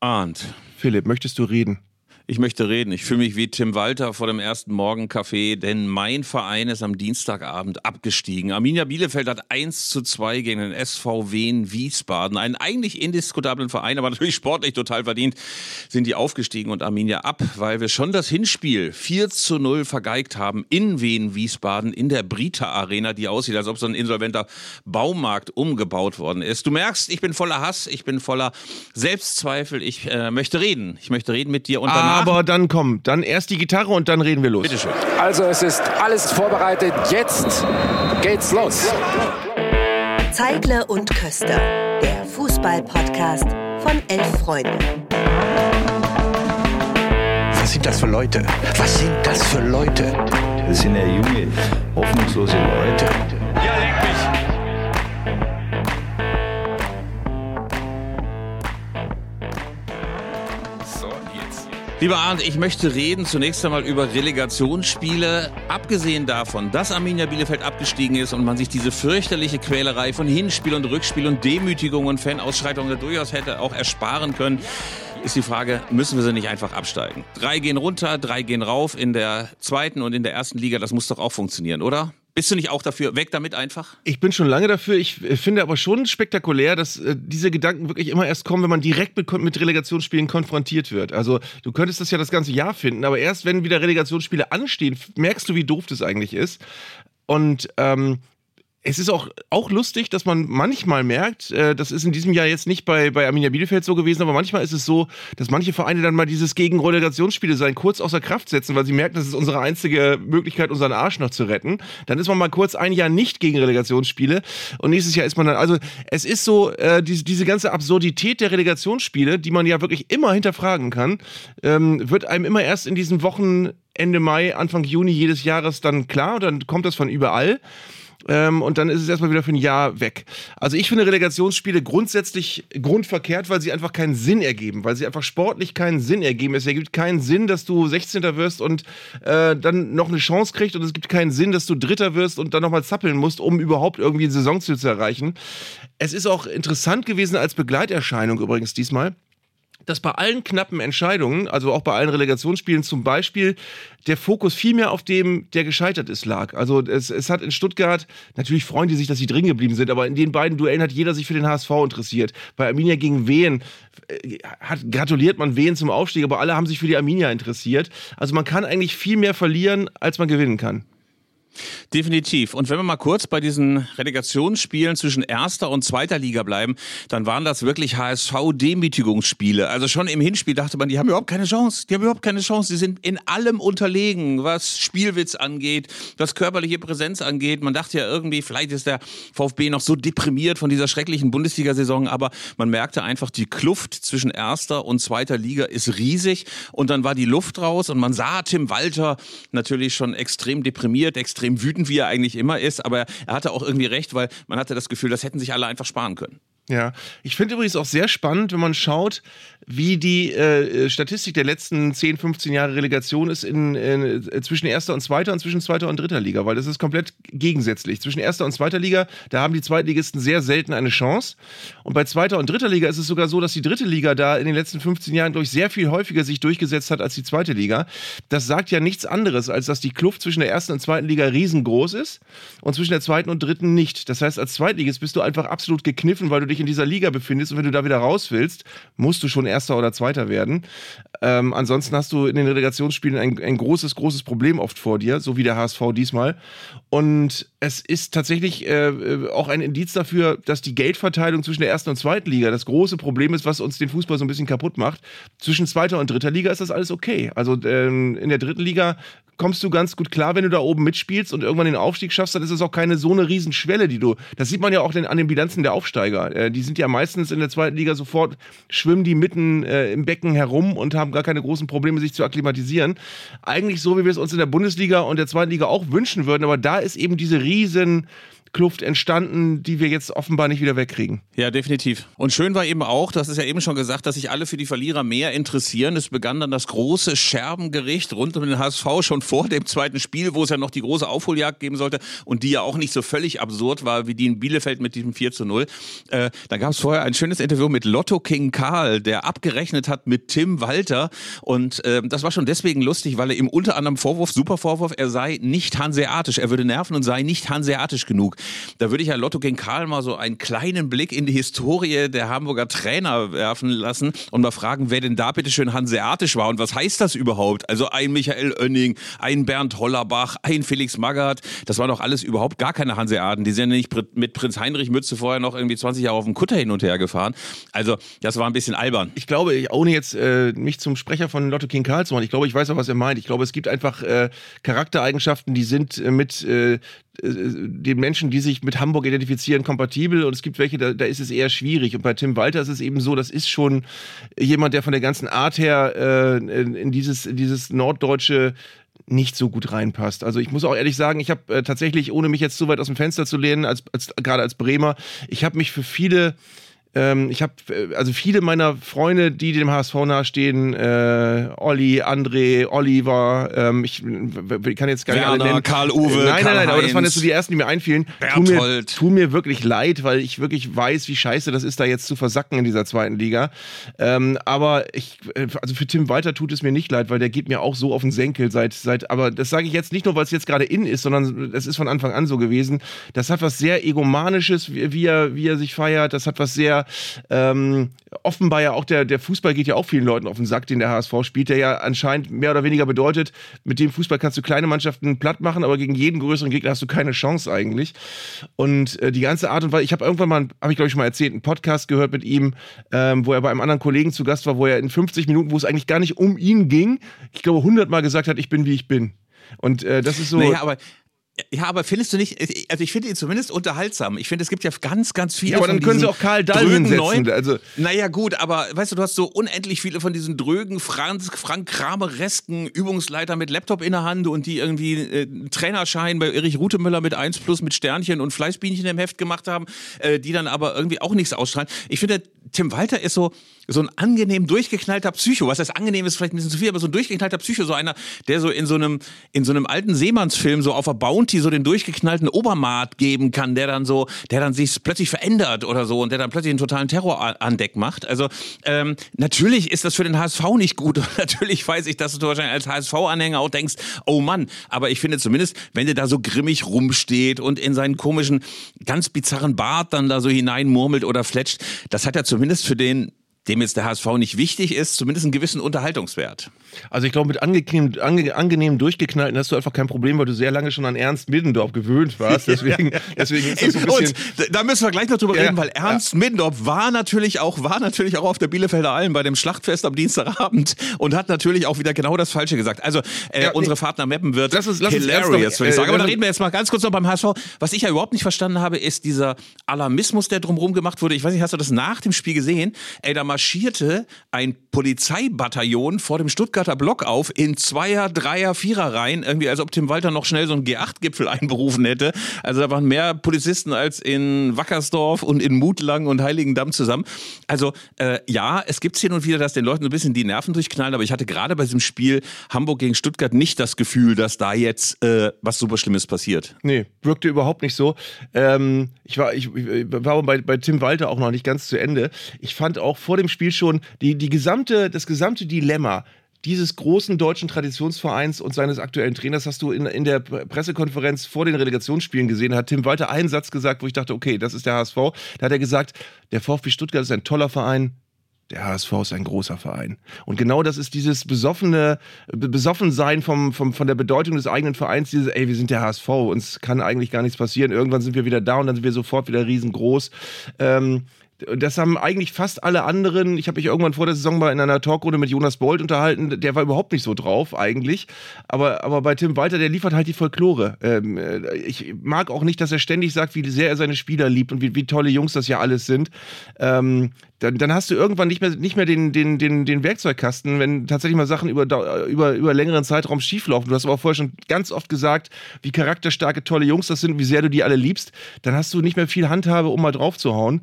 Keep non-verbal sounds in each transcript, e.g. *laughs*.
Arndt. Philipp, möchtest du reden? Ich möchte reden. Ich fühle mich wie Tim Walter vor dem ersten Morgenkaffee, denn mein Verein ist am Dienstagabend abgestiegen. Arminia Bielefeld hat 1 zu 2 gegen den SV Wien Wiesbaden. Einen eigentlich indiskutablen Verein, aber natürlich sportlich total verdient, sind die aufgestiegen und Arminia ab, weil wir schon das Hinspiel 4 zu 0 vergeigt haben in Wien Wiesbaden in der Brita Arena, die aussieht, als ob so ein insolventer Baumarkt umgebaut worden ist. Du merkst, ich bin voller Hass, ich bin voller Selbstzweifel, ich äh, möchte reden. Ich möchte reden mit dir und danach Aber dann komm, dann erst die Gitarre und dann reden wir los. Bitteschön. Also es ist alles vorbereitet. Jetzt geht's los. Zeigle und Köster, der Fußball-Podcast von Elf Freunde. Was sind das für Leute? Was sind das für Leute? Das sind ja junge, hoffnungslose Leute. Lieber Arndt, ich möchte reden zunächst einmal über Relegationsspiele. Abgesehen davon, dass Arminia Bielefeld abgestiegen ist und man sich diese fürchterliche Quälerei von Hinspiel und Rückspiel und Demütigung und Fanausschreitungen durchaus hätte auch ersparen können, ist die Frage, müssen wir sie nicht einfach absteigen? Drei gehen runter, drei gehen rauf in der zweiten und in der ersten Liga. Das muss doch auch funktionieren, oder? Bist du nicht auch dafür? Weg damit einfach? Ich bin schon lange dafür. Ich äh, finde aber schon spektakulär, dass äh, diese Gedanken wirklich immer erst kommen, wenn man direkt mit, mit Relegationsspielen konfrontiert wird. Also du könntest das ja das ganze Jahr finden, aber erst wenn wieder Relegationsspiele anstehen, merkst du, wie doof das eigentlich ist. Und ähm, es ist auch, auch lustig, dass man manchmal merkt, äh, das ist in diesem Jahr jetzt nicht bei, bei Arminia Bielefeld so gewesen, aber manchmal ist es so, dass manche Vereine dann mal dieses gegen Relegationsspiele sein kurz außer Kraft setzen, weil sie merken, das ist unsere einzige Möglichkeit, unseren Arsch noch zu retten. Dann ist man mal kurz ein Jahr nicht gegen Relegationsspiele und nächstes Jahr ist man dann, also es ist so, äh, diese, diese ganze Absurdität der Relegationsspiele, die man ja wirklich immer hinterfragen kann, ähm, wird einem immer erst in diesen Wochen Ende Mai, Anfang Juni jedes Jahres dann klar, dann kommt das von überall. Ähm, und dann ist es erstmal wieder für ein Jahr weg. Also ich finde Relegationsspiele grundsätzlich grundverkehrt, weil sie einfach keinen Sinn ergeben, weil sie einfach sportlich keinen Sinn ergeben. Es ergibt keinen Sinn, dass du 16. wirst und äh, dann noch eine Chance kriegst und es gibt keinen Sinn, dass du Dritter wirst und dann nochmal zappeln musst, um überhaupt irgendwie ein Saisonziel zu erreichen. Es ist auch interessant gewesen als Begleiterscheinung übrigens diesmal dass bei allen knappen Entscheidungen, also auch bei allen Relegationsspielen zum Beispiel, der Fokus viel mehr auf dem, der gescheitert ist, lag. Also es, es hat in Stuttgart, natürlich freuen die sich, dass sie drin geblieben sind, aber in den beiden Duellen hat jeder sich für den HSV interessiert. Bei Arminia gegen Wehen äh, hat, gratuliert man Wehen zum Aufstieg, aber alle haben sich für die Arminia interessiert. Also man kann eigentlich viel mehr verlieren, als man gewinnen kann. Definitiv. Und wenn wir mal kurz bei diesen Relegationsspielen zwischen erster und zweiter Liga bleiben, dann waren das wirklich HSV-Demütigungsspiele. Also schon im Hinspiel dachte man, die haben überhaupt keine Chance. Die haben überhaupt keine Chance. Die sind in allem unterlegen, was Spielwitz angeht, was körperliche Präsenz angeht. Man dachte ja irgendwie, vielleicht ist der VfB noch so deprimiert von dieser schrecklichen Bundesliga-Saison, aber man merkte einfach, die Kluft zwischen erster und zweiter Liga ist riesig. Und dann war die Luft raus und man sah Tim Walter natürlich schon extrem deprimiert, extrem wütend, wie er eigentlich immer ist. Aber er hatte auch irgendwie recht, weil man hatte das Gefühl, das hätten sich alle einfach sparen können. Ja, ich finde übrigens auch sehr spannend, wenn man schaut, wie die äh, Statistik der letzten 10, 15 Jahre Relegation ist in, in, zwischen erster und zweiter und zwischen zweiter und dritter Liga, weil das ist komplett gegensätzlich. Zwischen erster und zweiter Liga, da haben die Zweitligisten sehr selten eine Chance. Und bei zweiter und dritter Liga ist es sogar so, dass die dritte Liga da in den letzten 15 Jahren durch sehr viel häufiger sich durchgesetzt hat als die zweite Liga. Das sagt ja nichts anderes, als dass die Kluft zwischen der ersten und zweiten Liga riesengroß ist und zwischen der zweiten und dritten nicht. Das heißt, als Zweitligist bist du einfach absolut gekniffen, weil du dich in dieser Liga befindest und wenn du da wieder raus willst, musst du schon Erster oder Zweiter werden. Ähm, ansonsten hast du in den Relegationsspielen ein, ein großes, großes Problem oft vor dir, so wie der HSV diesmal. Und es ist tatsächlich äh, auch ein Indiz dafür, dass die Geldverteilung zwischen der ersten und zweiten Liga das große Problem ist, was uns den Fußball so ein bisschen kaputt macht. Zwischen zweiter und dritter Liga ist das alles okay. Also ähm, in der dritten Liga kommst du ganz gut klar, wenn du da oben mitspielst und irgendwann den Aufstieg schaffst, dann ist es auch keine so eine Riesenschwelle, die du. Das sieht man ja auch an den Bilanzen der Aufsteiger. Äh, die sind ja meistens in der zweiten Liga sofort, schwimmen die mitten äh, im Becken herum und haben gar keine großen Probleme, sich zu akklimatisieren. Eigentlich so, wie wir es uns in der Bundesliga und der zweiten Liga auch wünschen würden, aber da ist eben diese riesen Alterskluft entstanden, die wir jetzt offenbar nicht wieder wegkriegen. Ja, definitiv. Und schön war eben auch, das ist ja eben schon gesagt, dass sich alle für die Verlierer mehr interessieren. Es begann dann das große Scherbengericht rund um den HSV schon vor dem zweiten Spiel, wo es ja noch die große Aufholjagd geben sollte und die ja auch nicht so völlig absurd war wie die in Bielefeld mit diesem 4 zu 0. Äh, da gab es vorher ein schönes Interview mit Lotto King Karl, der abgerechnet hat mit Tim Walter. Und äh, das war schon deswegen lustig, weil er ihm unter anderem Vorwurf, super Vorwurf, er sei nicht hanseatisch, er würde nerven und sei nicht hanseatisch genug. Da würde ich ja Lotto King Karl mal so einen kleinen Blick in die Historie der Hamburger Trainer werfen lassen und mal fragen, wer denn da bitte schön hanseatisch war und was heißt das überhaupt? Also ein Michael Oenning, ein Bernd Hollerbach, ein Felix Magath, das waren doch alles überhaupt gar keine Hanseaten. Die sind ja nicht mit Prinz Heinrich Mütze vorher noch irgendwie 20 Jahre auf dem Kutter hin und her gefahren. Also das war ein bisschen albern. Ich glaube, ohne jetzt äh, mich zum Sprecher von Lotto King Karl zu machen, ich glaube, ich weiß auch, was er meint. Ich glaube, es gibt einfach äh, Charaktereigenschaften, die sind äh, mit äh, den Menschen, die sich mit Hamburg identifizieren, kompatibel und es gibt welche, da, da ist es eher schwierig. Und bei Tim Walter ist es eben so, das ist schon jemand, der von der ganzen Art her äh, in, in, dieses, in dieses norddeutsche nicht so gut reinpasst. Also ich muss auch ehrlich sagen, ich habe äh, tatsächlich, ohne mich jetzt zu weit aus dem Fenster zu lehnen, als, als gerade als Bremer, ich habe mich für viele ähm, ich habe also viele meiner Freunde, die dem HSV nahestehen, äh, Olli, André, Oliver, ähm, ich, ich kann jetzt gar nicht alle nennen. Karl Uwe, Nein, Karl nein, nein, aber das waren jetzt so die ersten, die mir einfielen. Tu mir, tu mir wirklich leid, weil ich wirklich weiß, wie scheiße das ist, da jetzt zu versacken in dieser zweiten Liga. Ähm, aber ich, also für Tim Walter tut es mir nicht leid, weil der geht mir auch so auf den Senkel seit, seit aber das sage ich jetzt nicht nur, weil es jetzt gerade in ist, sondern es ist von Anfang an so gewesen. Das hat was sehr egomanisches, wie er, wie er sich feiert. Das hat was sehr ähm, offenbar ja auch der, der Fußball geht ja auch vielen Leuten auf den Sack, den der HSV spielt, der ja anscheinend mehr oder weniger bedeutet, mit dem Fußball kannst du kleine Mannschaften platt machen, aber gegen jeden größeren Gegner hast du keine Chance eigentlich. Und äh, die ganze Art und Weise, ich habe irgendwann mal, habe ich glaube ich schon mal erzählt, einen Podcast gehört mit ihm, ähm, wo er bei einem anderen Kollegen zu Gast war, wo er in 50 Minuten, wo es eigentlich gar nicht um ihn ging, ich glaube 100 Mal gesagt hat, ich bin wie ich bin. Und äh, das ist so. Naja, aber ja, aber findest du nicht, also ich finde ihn zumindest unterhaltsam. Ich finde, es gibt ja ganz, ganz viele. Ja, aber dann können sie auch Karl Dahl hinsetzen. Also naja, gut, aber weißt du, du hast so unendlich viele von diesen drögen Franz, Frank Krameresken Übungsleiter mit Laptop in der Hand und die irgendwie äh, einen Trainerschein bei Erich Rutemüller mit 1 plus mit Sternchen und Fleißbienchen im Heft gemacht haben, äh, die dann aber irgendwie auch nichts ausstrahlen. Ich finde, Tim Walter ist so, so ein angenehm durchgeknallter Psycho. Was heißt angenehm ist vielleicht ein bisschen zu viel, aber so ein durchgeknallter Psycho, so einer, der so in so einem, in so einem alten Seemannsfilm so auf der Bounty so den durchgeknallten Obermaat geben kann, der dann so, der dann sich plötzlich verändert oder so und der dann plötzlich einen totalen Terror an Deck macht. Also ähm, natürlich ist das für den HSV nicht gut und *laughs* natürlich weiß ich, dass du wahrscheinlich als HSV-Anhänger auch denkst, oh Mann, aber ich finde zumindest, wenn der da so grimmig rumsteht und in seinen komischen, ganz bizarren Bart dann da so hineinmurmelt oder fletscht, das hat ja zumindest für den dem jetzt der HSV nicht wichtig ist, zumindest einen gewissen Unterhaltungswert. Also ich glaube, mit angenehm, ange, angenehm durchgeknallten hast du einfach kein Problem, weil du sehr lange schon an Ernst Middendorf gewöhnt warst. Deswegen, deswegen ist das so ein bisschen... Und da müssen wir gleich noch drüber ja. reden, weil Ernst ja. Middendorf war natürlich auch war natürlich auch auf der Bielefelder Alm bei dem Schlachtfest am Dienstagabend und hat natürlich auch wieder genau das Falsche gesagt. Also äh, ja, unsere Fahrt nach Meppen wird lass uns, lass hilarious, würde ich sagen. Aber da reden wir jetzt mal ganz kurz noch beim HSV. Was ich ja überhaupt nicht verstanden habe, ist dieser Alarmismus, der drumherum gemacht wurde. Ich weiß nicht, hast du das nach dem Spiel gesehen? Ey, da marschierte ein Polizeibataillon vor dem Stuttgarter Block auf in Zweier, Dreier, Vierer Reihen, irgendwie als ob Tim Walter noch schnell so einen G8-Gipfel *laughs* einberufen hätte. Also da waren mehr Polizisten als in Wackersdorf und in Mutlang und Heiligendamm zusammen. Also äh, ja, es gibt hin und wieder, dass den Leuten so ein bisschen die Nerven durchknallen, aber ich hatte gerade bei diesem Spiel Hamburg gegen Stuttgart nicht das Gefühl, dass da jetzt äh, was super Schlimmes passiert. Nee, wirkte überhaupt nicht so. Ähm, ich war, ich, ich war bei, bei Tim Walter auch noch nicht ganz zu Ende. Ich fand auch vor dem Spiel schon die, die gesamte, das gesamte Dilemma dieses großen deutschen Traditionsvereins und seines aktuellen Trainers hast du in, in der Pressekonferenz vor den Relegationsspielen gesehen. Hat Tim Walter einen Satz gesagt, wo ich dachte, okay, das ist der HSV. Da hat er gesagt, der VfB Stuttgart ist ein toller Verein, der HSV ist ein großer Verein. Und genau das ist dieses besoffene, Besoffensein vom, vom, von der Bedeutung des eigenen Vereins, dieses, ey, wir sind der HSV, uns kann eigentlich gar nichts passieren, irgendwann sind wir wieder da und dann sind wir sofort wieder riesengroß. Ähm, Das haben eigentlich fast alle anderen. Ich habe mich irgendwann vor der Saison mal in einer Talkrunde mit Jonas Bold unterhalten. Der war überhaupt nicht so drauf eigentlich. Aber, aber bei Tim Walter, der liefert halt die Folklore. Ähm, äh, ich mag auch nicht, dass er ständig sagt, wie sehr er seine Spieler liebt und wie, wie tolle Jungs das ja alles sind. Ähm, dann, dann hast du irgendwann nicht mehr, nicht mehr den, den, den, den Werkzeugkasten, wenn tatsächlich mal Sachen über, über, über längeren Zeitraum schieflaufen. Du hast aber vorher schon ganz oft gesagt, wie charakterstarke, tolle Jungs das sind, wie sehr du die alle liebst. Dann hast du nicht mehr viel Handhabe, um mal drauf zu hauen.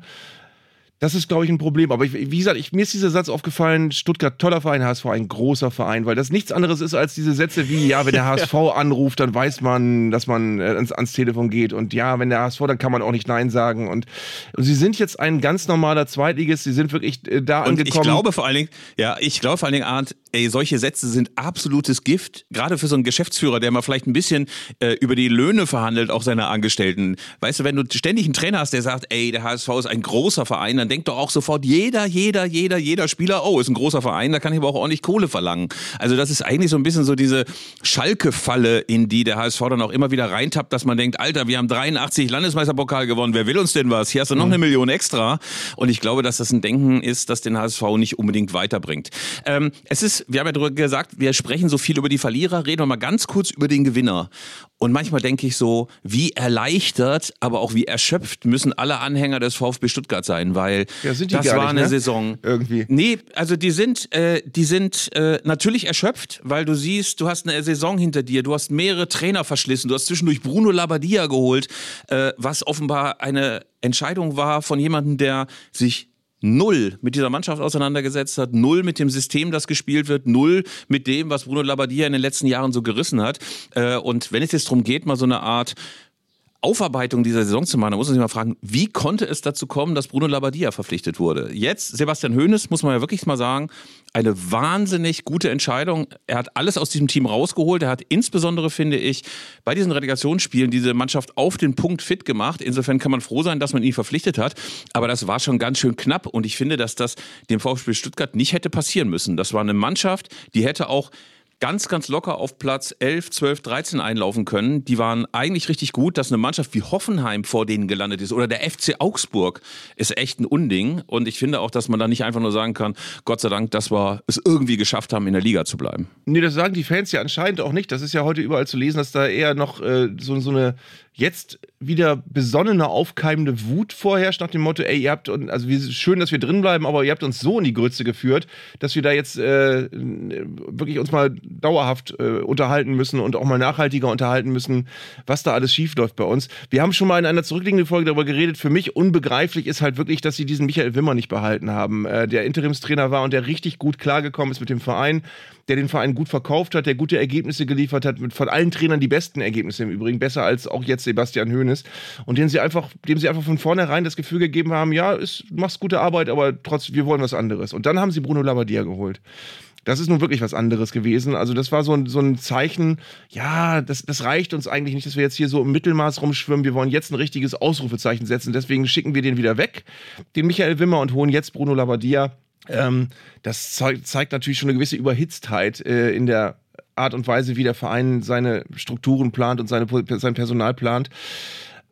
Das ist, glaube ich, ein Problem. Aber ich, wie gesagt, ich, mir ist dieser Satz aufgefallen: Stuttgart, toller Verein, HSV, ein großer Verein, weil das nichts anderes ist als diese Sätze wie: Ja, wenn der *laughs* HSV anruft, dann weiß man, dass man äh, ans, ans, Telefon geht. Und ja, wenn der HSV, dann kann man auch nicht Nein sagen. Und, und sie sind jetzt ein ganz normaler Zweitligist. Sie sind wirklich äh, da und angekommen. Ich glaube vor allen Dingen, ja, ich glaube vor allen Dingen, Arndt, ey, solche Sätze sind absolutes Gift. Gerade für so einen Geschäftsführer, der mal vielleicht ein bisschen äh, über die Löhne verhandelt, auch seiner Angestellten. Weißt du, wenn du ständig einen Trainer hast, der sagt, ey, der HSV ist ein großer Verein, dann denkt doch auch sofort jeder, jeder, jeder, jeder Spieler, oh, ist ein großer Verein, da kann ich aber auch ordentlich Kohle verlangen. Also das ist eigentlich so ein bisschen so diese Schalke-Falle, in die der HSV dann auch immer wieder reintappt, dass man denkt, Alter, wir haben 83 Landesmeisterpokal gewonnen, wer will uns denn was? Hier hast du noch mhm. eine Million extra. Und ich glaube, dass das ein Denken ist, das den HSV nicht unbedingt weiterbringt. Ähm, es ist, wir haben ja darüber gesagt, wir sprechen so viel über die Verlierer, reden wir mal ganz kurz über den Gewinner. Und manchmal denke ich so, wie erleichtert, aber auch wie erschöpft müssen alle Anhänger des VfB Stuttgart sein, weil ja, das war nicht, eine ne? Saison. Irgendwie. Nee, also die sind, äh, die sind äh, natürlich erschöpft, weil du siehst, du hast eine Saison hinter dir, du hast mehrere Trainer verschlissen, du hast zwischendurch Bruno Labbadia geholt, äh, was offenbar eine Entscheidung war von jemandem, der sich null mit dieser Mannschaft auseinandergesetzt hat, null mit dem System, das gespielt wird, null mit dem, was Bruno Labbadia in den letzten Jahren so gerissen hat. Äh, und wenn es jetzt darum geht, mal so eine Art Aufarbeitung dieser Saison zu machen, da muss man sich mal fragen, wie konnte es dazu kommen, dass Bruno Labbadia verpflichtet wurde? Jetzt, Sebastian Hoeneß, muss man ja wirklich mal sagen, eine wahnsinnig gute Entscheidung. Er hat alles aus diesem Team rausgeholt. Er hat insbesondere, finde ich, bei diesen Relegationsspielen diese Mannschaft auf den Punkt fit gemacht. Insofern kann man froh sein, dass man ihn verpflichtet hat. Aber das war schon ganz schön knapp. Und ich finde, dass das dem VfB Stuttgart nicht hätte passieren müssen. Das war eine Mannschaft, die hätte auch ganz, ganz locker auf Platz 11, 12, 13 einlaufen können. Die waren eigentlich richtig gut, dass eine Mannschaft wie Hoffenheim vor denen gelandet ist oder der FC Augsburg ist echt ein Unding. Und ich finde auch, dass man da nicht einfach nur sagen kann, Gott sei Dank, dass wir es irgendwie geschafft haben, in der Liga zu bleiben. Nee, das sagen die Fans ja anscheinend auch nicht. Das ist ja heute überall zu lesen, dass da eher noch äh, so, so eine jetzt wieder besonnene, aufkeimende Wut vorherrscht nach dem Motto, ey, ihr habt, also schön, dass wir drin bleiben, aber ihr habt uns so in die Grütze geführt, dass wir da jetzt äh, wirklich uns mal dauerhaft äh, unterhalten müssen und auch mal nachhaltiger unterhalten müssen, was da alles schiefläuft bei uns. Wir haben schon mal in einer zurückliegenden Folge darüber geredet. Für mich unbegreiflich ist halt wirklich, dass sie diesen Michael Wimmer nicht behalten haben, äh, der Interimstrainer war und der richtig gut klargekommen ist mit dem Verein der den Verein gut verkauft hat, der gute Ergebnisse geliefert hat, mit von allen Trainern die besten Ergebnisse im Übrigen, besser als auch jetzt Sebastian Hoeneß. Und dem sie einfach, dem sie einfach von vornherein das Gefühl gegeben haben, ja, ist, machst gute Arbeit, aber trotzdem, wir wollen was anderes. Und dann haben sie Bruno Labbadia geholt. Das ist nun wirklich was anderes gewesen. Also, das war so ein, so ein Zeichen, ja, das, das reicht uns eigentlich nicht, dass wir jetzt hier so im Mittelmaß rumschwimmen. Wir wollen jetzt ein richtiges Ausrufezeichen setzen. Deswegen schicken wir den wieder weg, den Michael Wimmer, und holen jetzt Bruno Labbadia. Ähm, das zeigt, zeigt natürlich schon eine gewisse Überhitztheit äh, in der Art und Weise, wie der Verein seine Strukturen plant und seine, sein Personal plant.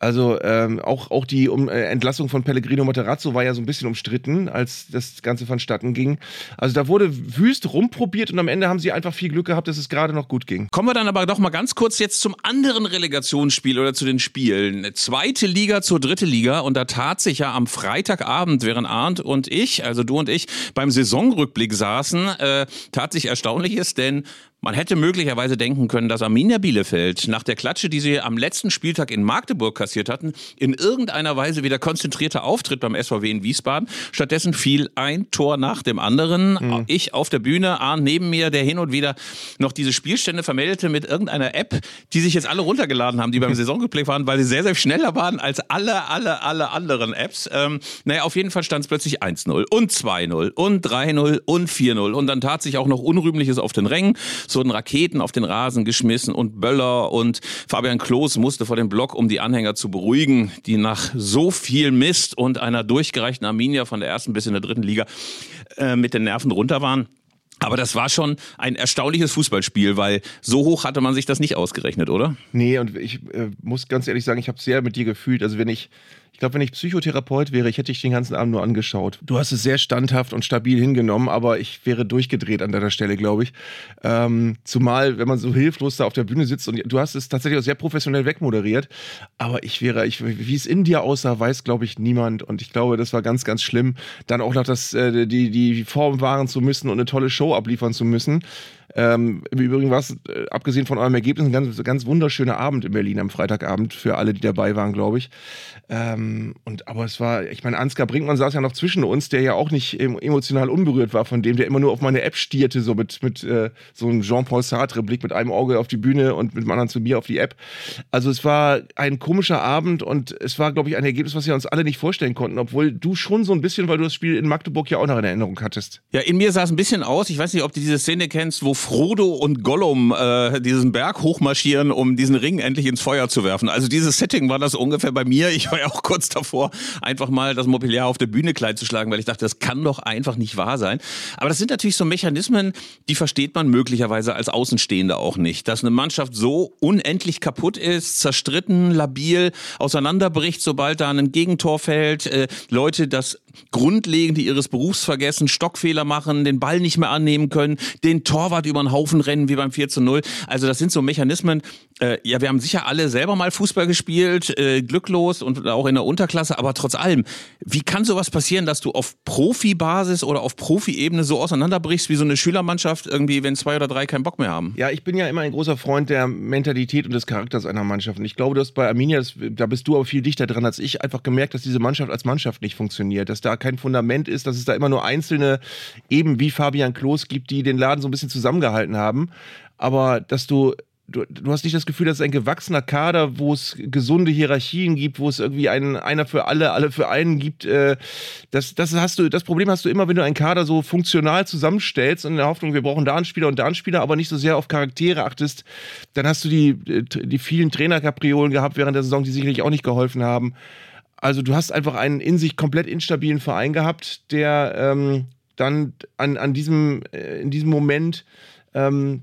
Also ähm, auch, auch die um, äh, Entlassung von Pellegrino Materazzo war ja so ein bisschen umstritten, als das Ganze vonstatten ging. Also da wurde wüst rumprobiert und am Ende haben sie einfach viel Glück gehabt, dass es gerade noch gut ging. Kommen wir dann aber doch mal ganz kurz jetzt zum anderen Relegationsspiel oder zu den Spielen. Zweite Liga zur dritte Liga und da tat sich ja am Freitagabend, während Arndt und ich, also du und ich, beim Saisonrückblick saßen, äh, tat sich Erstaunliches, denn man hätte möglicherweise denken können, dass Arminia Bielefeld nach der Klatsche, die sie am letzten Spieltag in Magdeburg kassiert hatten, in irgendeiner Weise wieder konzentrierter Auftritt beim SVW in Wiesbaden. Stattdessen fiel ein Tor nach dem anderen. Mhm. Ich auf der Bühne, Arndt neben mir, der hin und wieder noch diese Spielstände vermeldete mit irgendeiner App, die sich jetzt alle runtergeladen haben, die beim *laughs* Saisonreplay waren, weil sie sehr, sehr schneller waren als alle, alle, alle anderen Apps. Ähm, naja, auf jeden Fall stand es plötzlich 1-0 und 2-0 und 3-0 und 4-0 und dann tat sich auch noch Unrühmliches auf den Rängen. Wurden Raketen auf den Rasen geschmissen und Böller und Fabian Klos musste vor dem Block, um die Anhänger zu beruhigen, die nach so viel Mist und einer durchgereichten Arminia von der ersten bis in der dritten Liga äh, mit den Nerven runter waren. Aber das war schon ein erstaunliches Fußballspiel, weil so hoch hatte man sich das nicht ausgerechnet, oder? Nee, und ich äh, muss ganz ehrlich sagen, ich habe sehr mit dir gefühlt. Also wenn ich Ich glaube, wenn ich Psychotherapeut wäre, ich hätte dich den ganzen Abend nur angeschaut. Du hast es sehr standhaft und stabil hingenommen, aber ich wäre durchgedreht an deiner Stelle, glaube ich. Ähm, zumal, wenn man so hilflos da auf der Bühne sitzt und du hast es tatsächlich auch sehr professionell wegmoderiert. Aber ich wäre, ich, wie es in dir aussah, weiß, glaube ich, niemand. Und ich glaube, das war ganz, ganz schlimm. Dann auch noch das, äh, die, die Form wahren zu müssen und eine tolle Show abliefern zu müssen. Ähm, Im Übrigen war es, äh, abgesehen von eurem Ergebnis, ein ganz, ganz wunderschöner Abend in Berlin am Freitagabend für alle, die dabei waren, glaube ich. Ähm, und aber es war, ich meine, Ansgar Brinkmann saß ja noch zwischen uns, der ja auch nicht emotional unberührt war von dem, der immer nur auf meine App stierte, so mit, mit äh, so einem Jean-Paul Sartre-Blick mit einem Auge auf die Bühne und mit dem anderen zu mir auf die App. Also es war ein komischer Abend und es war, glaube ich, ein Ergebnis, was wir uns alle nicht vorstellen konnten, obwohl du schon so ein bisschen, weil du das Spiel in Magdeburg ja auch noch in Erinnerung hattest. Ja, in mir sah es ein bisschen aus, ich weiß nicht, ob du diese Szene kennst, wo Frodo und Gollum äh, diesen Berg hochmarschieren, um diesen Ring endlich ins Feuer zu werfen. Also dieses Setting war das ungefähr bei mir. Ich war ja auch kurz davor, einfach mal das Mobiliar auf der Bühne klein zu schlagen, weil ich dachte, das kann doch einfach nicht wahr sein. Aber das sind natürlich so Mechanismen, die versteht man möglicherweise als Außenstehender auch nicht. Dass eine Mannschaft so unendlich kaputt ist, zerstritten, labil, auseinanderbricht, sobald da ein Gegentor fällt, äh, Leute das Grundlegende ihres Berufs vergessen, Stockfehler machen, den Ball nicht mehr annehmen können, den Torwart über den Haufen rennen wie beim 4 zu 0. Also das sind so Mechanismen, äh, ja, wir haben sicher alle selber mal Fußball gespielt, äh, glücklos und auch in der Unterklasse, aber trotz allem, wie kann sowas passieren, dass du auf Profibasis oder auf Profiebene so auseinanderbrichst wie so eine Schülermannschaft irgendwie, wenn zwei oder drei keinen Bock mehr haben? Ja, ich bin ja immer ein großer Freund der Mentalität und des Charakters einer Mannschaft. Und ich glaube, dass bei Arminia, das, da bist du aber viel dichter dran als ich, einfach gemerkt, dass diese Mannschaft als Mannschaft nicht funktioniert, dass da kein Fundament ist, dass es da immer nur einzelne, eben wie Fabian Klos gibt, die den Laden so ein bisschen zusammengehalten haben. Aber dass du Du, du, hast nicht das Gefühl, dass es ein gewachsener Kader, wo es gesunde Hierarchien gibt, wo es irgendwie einen, einer für alle, alle für einen gibt. Äh, das, das, hast du, das Problem hast du immer, wenn du einen Kader so funktional zusammenstellst und in der Hoffnung, wir brauchen da einen Spieler und da einen Spieler, aber nicht so sehr auf Charaktere achtest, dann hast du die, die vielen Trainerkapriolen gehabt während der Saison, die sicherlich auch nicht geholfen haben. Also du hast einfach einen in sich komplett instabilen Verein gehabt, der ähm, dann an, an diesem, äh, in diesem Moment ähm,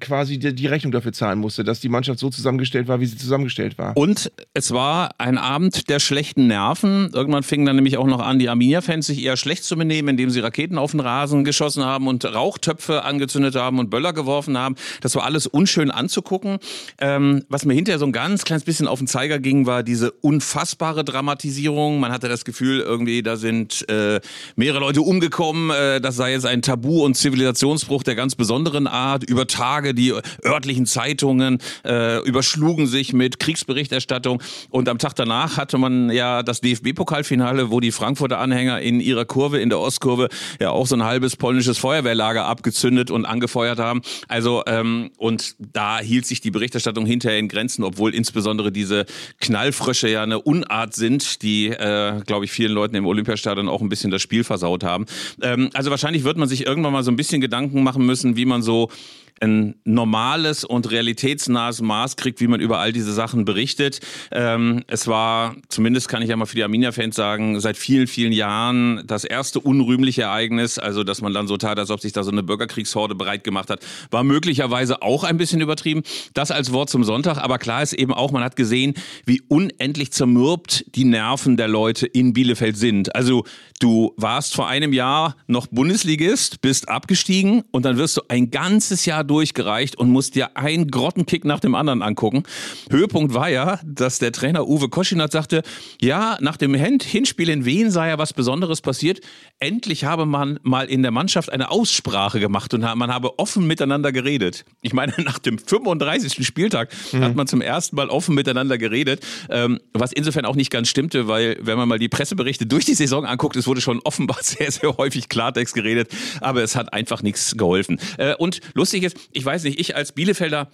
quasi die, die, Rechnung dafür zahlen musste, dass die Mannschaft so zusammengestellt war, wie sie zusammengestellt war. Und es war ein Abend der schlechten Nerven. Irgendwann fingen dann nämlich auch noch an, die Arminia-Fans sich eher schlecht zu benehmen, indem sie Raketen auf den Rasen geschossen haben und Rauchtöpfe angezündet haben und Böller geworfen haben. Das war alles unschön anzugucken. Ähm, was mir hinterher so ein ganz kleines bisschen auf den Zeiger ging, war diese unfassbare Dramatisierung. Man hatte das Gefühl, irgendwie, da sind äh, mehrere Leute umgekommen. Äh, das sei jetzt ein Tabu- und Zivilisationsbruch der ganz besonderen Art. Über Tage, die örtlichen Zeitungen äh, überschlugen sich mit Kriegsberichterstattung. Und am Tag danach hatte man ja das DFB-Pokalfinale, wo die Frankfurter Anhänger in ihrer Kurve, in der Ostkurve, ja auch so ein halbes polnisches Feuerwehrlager abgezündet und angefeuert haben. Also, ähm, und da hielt sich die Berichterstattung hinterher in Grenzen, obwohl insbesondere diese Knallfrösche ja eine Unart sind, die, äh, glaube ich, vielen Leuten im Olympiastadion auch ein bisschen das Spiel versaut haben. Ähm, also wahrscheinlich wird man sich irgendwann mal so ein bisschen Gedanken machen müssen, wie man so ein normales und realitätsnahes Maß kriegt, wie man über all diese Sachen berichtet. Ähm, es war, zumindest kann ich ja mal für die Arminia-Fans sagen, seit vielen, vielen Jahren das erste unrühmliche Ereignis, also dass man dann so tat, als ob sich da so eine Bürgerkriegshorde bereit gemacht hat, war möglicherweise auch ein bisschen übertrieben. Das als Wort zum Sonntag, aber klar ist eben auch, man hat gesehen, wie unendlich zermürbt die Nerven der Leute in Bielefeld sind. Also du warst vor einem Jahr noch Bundesligist, bist abgestiegen und dann wirst du ein ganzes Jahr durchgereicht und musst dir einen Grottenkick nach dem anderen angucken. Höhepunkt war ja, dass der Trainer Uwe Koschinat sagte, ja, nach dem Hinspiel in Wien sei ja was Besonderes passiert. Endlich habe man mal in der Mannschaft eine Aussprache gemacht und man habe offen miteinander geredet. Ich meine, nach dem 35. Spieltag mhm. hat man zum ersten Mal offen miteinander geredet, ähm, was insofern auch nicht ganz stimmte, weil wenn man mal die Presseberichte durch die Saison anguckt, es wurde schon offenbar *laughs* sehr, sehr häufig Klartext geredet, aber es hat einfach nichts geholfen. Äh, und lustig ist, ich weiß nicht, ich als Bielefelder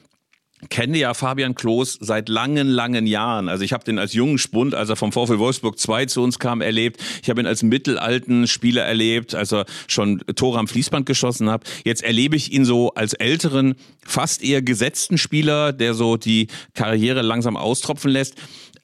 kenne ja Fabian Klos seit langen, langen Jahren. Also ich habe den als jungen Spund, als er vom VfL Wolfsburg 2 zu uns kam, erlebt. Ich habe ihn als mittelalten Spieler erlebt, als er schon Tore am Fließband geschossen hat. Jetzt erlebe ich ihn so als älteren, fast eher gesetzten Spieler, der so die Karriere langsam austropfen lässt.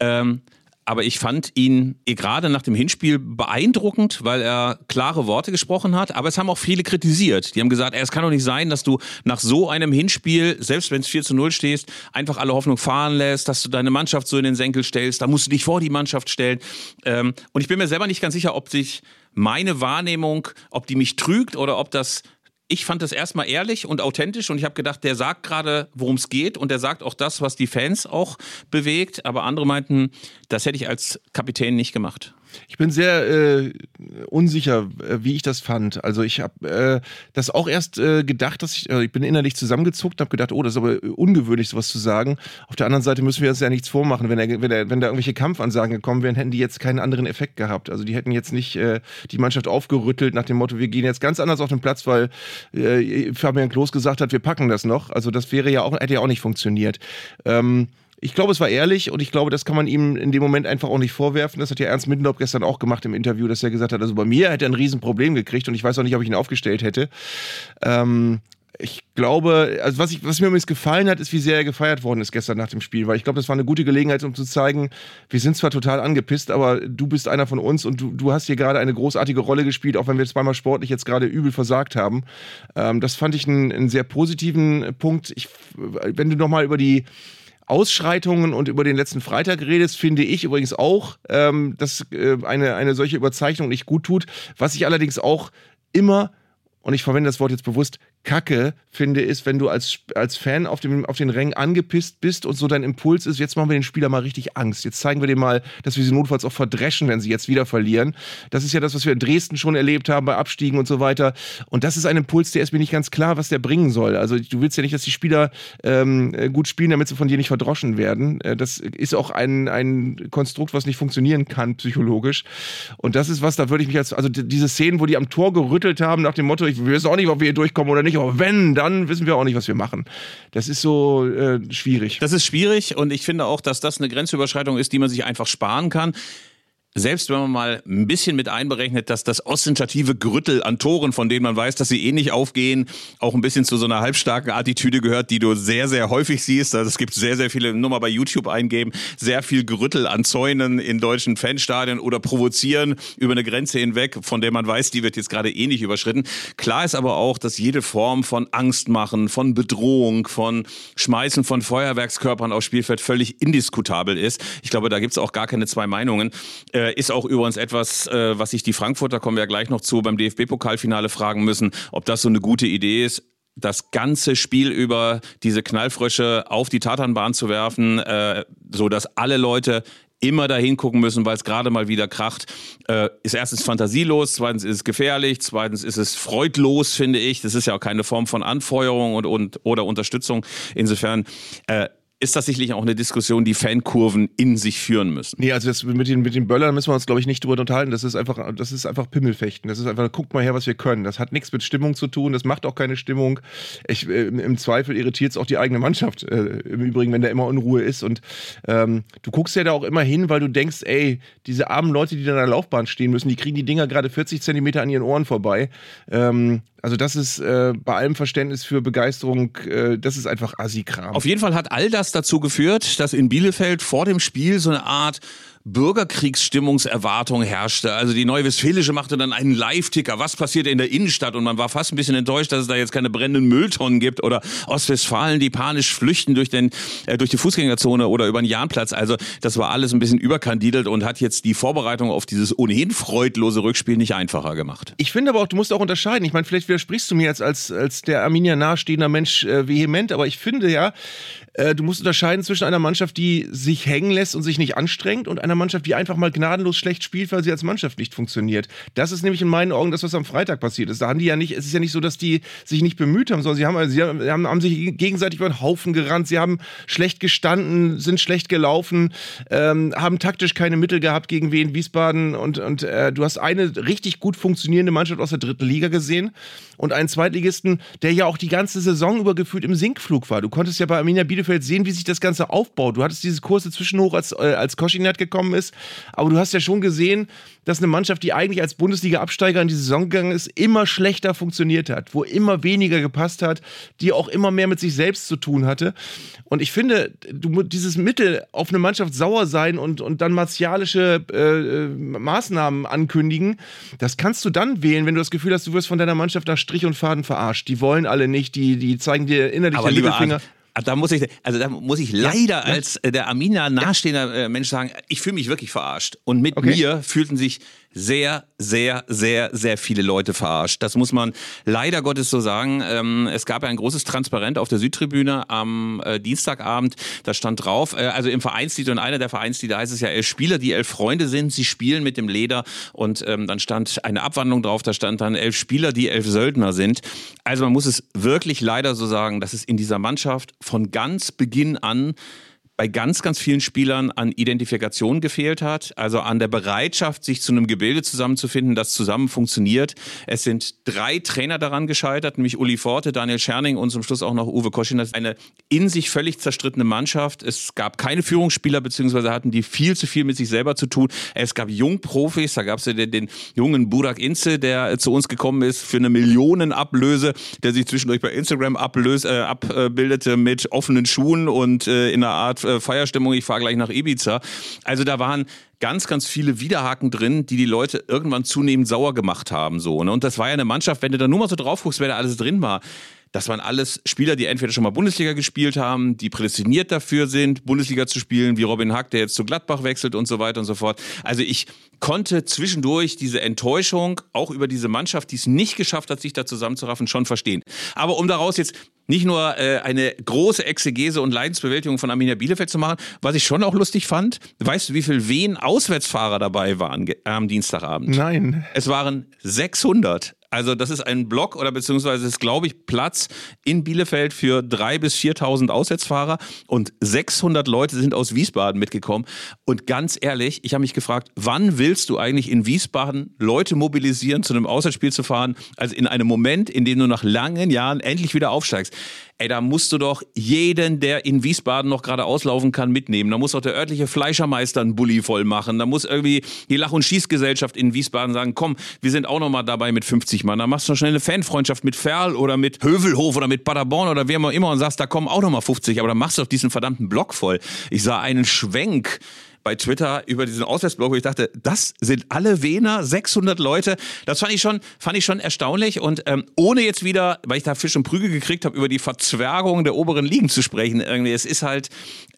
Ähm, aber ich fand ihn eh gerade nach dem Hinspiel beeindruckend, weil er klare Worte gesprochen hat. Aber es haben auch viele kritisiert. Die haben gesagt, ey, es kann doch nicht sein, dass du nach so einem Hinspiel, selbst wenn es 4 zu 0 stehst, einfach alle Hoffnung fahren lässt, dass du deine Mannschaft so in den Senkel stellst. Da musst du dich vor die Mannschaft stellen. Ähm, und ich bin mir selber nicht ganz sicher, ob sich meine Wahrnehmung, ob die mich trügt oder ob das ich fand das erstmal ehrlich und authentisch und ich habe gedacht, der sagt gerade, worum es geht und der sagt auch das, was die Fans auch bewegt. Aber andere meinten, das hätte ich als Kapitän nicht gemacht. Ich bin sehr äh, unsicher, äh, wie ich das fand. Also ich habe äh, das auch erst äh, gedacht, dass ich, äh, ich bin innerlich zusammengezuckt, habe gedacht, oh, das ist aber ungewöhnlich, sowas zu sagen. Auf der anderen Seite müssen wir uns ja nichts vormachen. Wenn, er, wenn, er, wenn da irgendwelche Kampfansagen gekommen wären, hätten die jetzt keinen anderen Effekt gehabt. Also die hätten jetzt nicht äh, die Mannschaft aufgerüttelt nach dem Motto, wir gehen jetzt ganz anders auf den Platz, weil Fabian Klos gesagt hat, wir packen das noch. Also das wäre ja auch, hätte ja auch nicht funktioniert. Ähm, ich glaube, es war ehrlich und ich glaube, das kann man ihm in dem Moment einfach auch nicht vorwerfen. Das hat ja Ernst Middendorf gestern auch gemacht im Interview, dass er gesagt hat, also bei mir hätte er ein Riesenproblem gekriegt und ich weiß auch nicht, ob ich ihn aufgestellt hätte. Ähm, ich glaube, also was, ich, was mir übrigens gefallen hat, ist, wie sehr er gefeiert worden ist gestern nach dem Spiel, weil ich glaube, das war eine gute Gelegenheit, um zu zeigen, wir sind zwar total angepisst, aber du bist einer von uns und du, du hast hier gerade eine großartige Rolle gespielt, auch wenn wir zweimal sportlich jetzt gerade übel versagt haben. Ähm, das fand ich einen, einen sehr positiven Punkt. Ich, wenn du nochmal über die Ausschreitungen und über den letzten Freitag redest, finde ich übrigens auch, ähm, dass äh, eine, eine solche Überzeichnung nicht gut tut. Was ich allerdings auch immer, und ich verwende das Wort jetzt bewusst, Kacke finde, ist, wenn du als, als Fan auf, dem, auf den Rängen angepisst bist und so dein Impuls ist, jetzt machen wir den Spieler mal richtig Angst. Jetzt zeigen wir dem mal, dass wir sie notfalls auch verdreschen, wenn sie jetzt wieder verlieren. Das ist ja das, was wir in Dresden schon erlebt haben bei Abstiegen und so weiter. Und das ist ein Impuls, der ist mir nicht ganz klar, was der bringen soll. Also du willst ja nicht, dass die Spieler ähm, gut spielen, damit sie von dir nicht verdroschen werden. Äh, das ist auch ein, ein Konstrukt, was nicht funktionieren kann, psychologisch. Und das ist was, da würde ich mich als, also diese Szenen, wo die am Tor gerüttelt haben, nach dem Motto, ich weiß auch nicht, ob wir hier durchkommen oder nicht, nicht, aber wenn, dann wissen wir auch nicht, was wir machen. Das ist so äh, schwierig. Das ist schwierig und ich finde auch, dass das eine Grenzüberschreitung ist, die man sich einfach sparen kann selbst wenn man mal ein bisschen mit einberechnet, dass das ostentative Grüttel an Toren, von denen man weiß, dass sie eh nicht aufgehen, auch ein bisschen zu so einer halbstarken Attitüde gehört, die du sehr, sehr häufig siehst. Also es gibt sehr, sehr viele, nur mal bei YouTube eingeben, sehr viel Grüttel an Zäunen in deutschen Fanstadien oder provozieren über eine Grenze hinweg, von der man weiß, die wird jetzt gerade eh nicht überschritten. Klar ist aber auch, dass jede Form von Angst machen, von Bedrohung, von Schmeißen von Feuerwerkskörpern aufs Spielfeld völlig indiskutabel ist. Ich glaube, da gibt's auch gar keine zwei Meinungen. Äh, äh, ist auch übrigens etwas, äh, was sich die Frankfurter, kommen wir ja gleich noch zu, beim DFB-Pokalfinale fragen müssen, ob das so eine gute Idee ist das ganze Spiel über diese Knallfrösche auf die Tatanbahn zu werfen, äh, so dass alle Leute immer dahin gucken müssen, weil es gerade mal wieder kracht, äh, ist erstens fantasielos, zweitens ist es gefährlich, zweitens ist es freudlos, finde ich. Das ist ja auch keine Form von Anfeuerung und, und oder Unterstützung. Insofern äh, ist das sicherlich auch eine Diskussion, die Fankurven in sich führen müssen. Nee, also das mit den, mit den Böllern müssen wir uns, glaube ich, nicht drüber unterhalten. Das ist einfach, das ist einfach Pimmelfechten. Das ist einfach, guckt mal her, was wir können. Das hat nichts mit Stimmung zu tun, das macht auch keine Stimmung. Ich, äh, Im Zweifel irritiert es auch die eigene Mannschaft, äh, im Übrigen, wenn da immer Unruhe ist. Und ähm, du guckst ja da auch immer hin, weil du denkst, ey, diese armen Leute, die da in der Laufbahn stehen müssen, die kriegen die Dinger gerade 40 Zentimeter an ihren Ohren vorbei. Ähm, also das ist äh, bei allem Verständnis für Begeisterung, äh, das ist einfach Assi-Kram. Auf jeden Fall hat all das dazu geführt, dass in Bielefeld vor dem Spiel so eine Art Bürgerkriegsstimmungserwartung herrschte. Also die Neue Westfälische machte dann einen Live-Ticker. Was passiert in der Innenstadt? Und man war fast ein bisschen enttäuscht, dass es da jetzt keine brennenden Mülltonnen gibt oder Ostwestfalen, die panisch flüchten durch, den, äh, durch die Fußgängerzone oder über den Jahnplatz. Also das war alles ein bisschen überkandidelt und hat jetzt die Vorbereitung auf dieses ohnehin freudlose Rückspiel nicht einfacher gemacht. Ich finde aber auch, du musst auch unterscheiden. Ich meine, vielleicht widersprichst du mir jetzt als, als der Arminia nahestehender Mensch äh, vehement, aber ich finde ja, äh, du musst unterscheiden zwischen einer Mannschaft, die sich hängen lässt und sich nicht anstrengt und einer Mannschaft, die einfach mal gnadenlos schlecht spielt, weil sie als Mannschaft nicht funktioniert. Das ist nämlich in meinen Augen das, was am Freitag passiert ist. Da haben die ja nicht, es ist ja nicht so, dass die sich nicht bemüht haben, sondern sie haben, sie haben, haben sich gegenseitig über den Haufen gerannt, sie haben schlecht gestanden, sind schlecht gelaufen, ähm, haben taktisch keine Mittel gehabt gegen Wien, Wiesbaden und, und äh, du hast eine richtig gut funktionierende Mannschaft aus der dritten Liga gesehen und einen Zweitligisten, der ja auch die ganze Saison über gefühlt im Sinkflug war. Du konntest ja bei Arminia Bielefeld sehen, wie sich das Ganze aufbaut. Du hattest dieses kurze Zwischenhoch, als, äh, als Koschinat gekommen gekommen ist. Aber du hast ja schon gesehen, dass eine Mannschaft, die eigentlich als Bundesliga-Absteiger in die Saison gegangen ist, immer schlechter funktioniert hat, wo immer weniger gepasst hat, die auch immer mehr mit sich selbst zu tun hatte. Und ich finde, du, dieses Mittel auf eine Mannschaft sauer sein und, und dann martialische äh, Maßnahmen ankündigen, das kannst du dann wählen, wenn du das Gefühl hast, du wirst von deiner Mannschaft nach Strich und Faden verarscht. Die wollen alle nicht, die, die zeigen dir innerlich Aber den Mittelfinger. Arndt, da muss ich, also da muss ich leider als äh, der Amina nahestehender äh, Mensch sagen, ich fühle mich wirklich verarscht. Und mit Okay. mir fühlten sich sehr, sehr, sehr, sehr viele Leute verarscht. Das muss man leider Gottes so sagen. Ähm, es gab ja ein großes Transparent auf der Südtribüne am äh, Dienstagabend. Da stand drauf, äh, also im Vereinslied und einer der Vereinslieder heißt es ja, elf Spieler, die elf Freunde sind, sie spielen mit dem Leder. Und ähm, dann stand eine Abwandlung drauf, da stand dann elf Spieler, die elf Söldner sind. Also man muss es wirklich leider so sagen, dass es in dieser Mannschaft von ganz Beginn an bei ganz, ganz vielen Spielern an Identifikation gefehlt hat, also an der Bereitschaft, sich zu einem Gebilde zusammenzufinden, das zusammen funktioniert. Es sind drei Trainer daran gescheitert, nämlich Uli Forte, Daniel Scherning und zum Schluss auch noch Uwe Koschin. Das ist eine in sich völlig zerstrittene Mannschaft. Es gab keine Führungsspieler, beziehungsweise hatten die viel zu viel mit sich selber zu tun. Es gab Jungprofis, da gab es ja den, den jungen Burak Inze, der zu uns gekommen ist für eine Millionenablöse, der sich zwischendurch bei Instagram ablös, äh, abbildete mit offenen Schuhen und äh, in einer Art äh, Feierstimmung, ich fahre gleich nach Ibiza. Also da waren ganz, ganz viele Widerhaken drin, die die Leute irgendwann zunehmend sauer gemacht haben. So, ne? Und das war ja eine Mannschaft, wenn du da nur mal so drauf guckst, wer da alles drin war. Das waren alles Spieler, die entweder schon mal Bundesliga gespielt haben, die prädestiniert dafür sind, Bundesliga zu spielen, wie Robin Hack, der jetzt zu Gladbach wechselt und so weiter und so fort. Also ich konnte zwischendurch diese Enttäuschung auch über diese Mannschaft, die es nicht geschafft hat, sich da zusammenzuraffen, schon verstehen. Aber um daraus jetzt nicht nur äh, eine große Exegese und Leidensbewältigung von Arminia Bielefeld zu machen, was ich schon auch lustig fand, weißt du, wie viel Wien Auswärtsfahrer dabei waren am Dienstagabend? Nein. Es waren 600. Also das ist ein Block oder beziehungsweise ist, glaube ich, Platz in Bielefeld für 3.000 bis 4.000 Auswärtsfahrer und 600 Leute sind aus Wiesbaden mitgekommen. Und ganz ehrlich, ich habe mich gefragt, wann willst du eigentlich in Wiesbaden Leute mobilisieren, zu einem Auswärtsspiel zu fahren, als in einem Moment, in dem du nach langen Jahren endlich wieder aufsteigst? Ey, da musst du doch jeden, der in Wiesbaden noch gerade auslaufen kann, mitnehmen. Da muss doch der örtliche Fleischermeister einen Bulli voll machen. Da muss irgendwie die Lach- und Schießgesellschaft in Wiesbaden sagen, komm, wir sind auch noch mal dabei mit 50 Mann. Da machst du schnell eine Fanfreundschaft mit Ferl oder mit Hövelhof oder mit Paderborn oder wem auch immer und sagst, da kommen auch noch mal 50. Aber dann machst du doch diesen verdammten Block voll. Ich sah einen Schwenk bei Twitter über diesen Auswärtsblog, wo ich dachte, das sind alle Wiener, 600 Leute. Das fand ich schon, fand ich schon erstaunlich und ähm, ohne jetzt wieder, weil ich da Fisch und Prügel gekriegt habe, über die Verzwergung der oberen Ligen zu sprechen. Irgendwie, es ist halt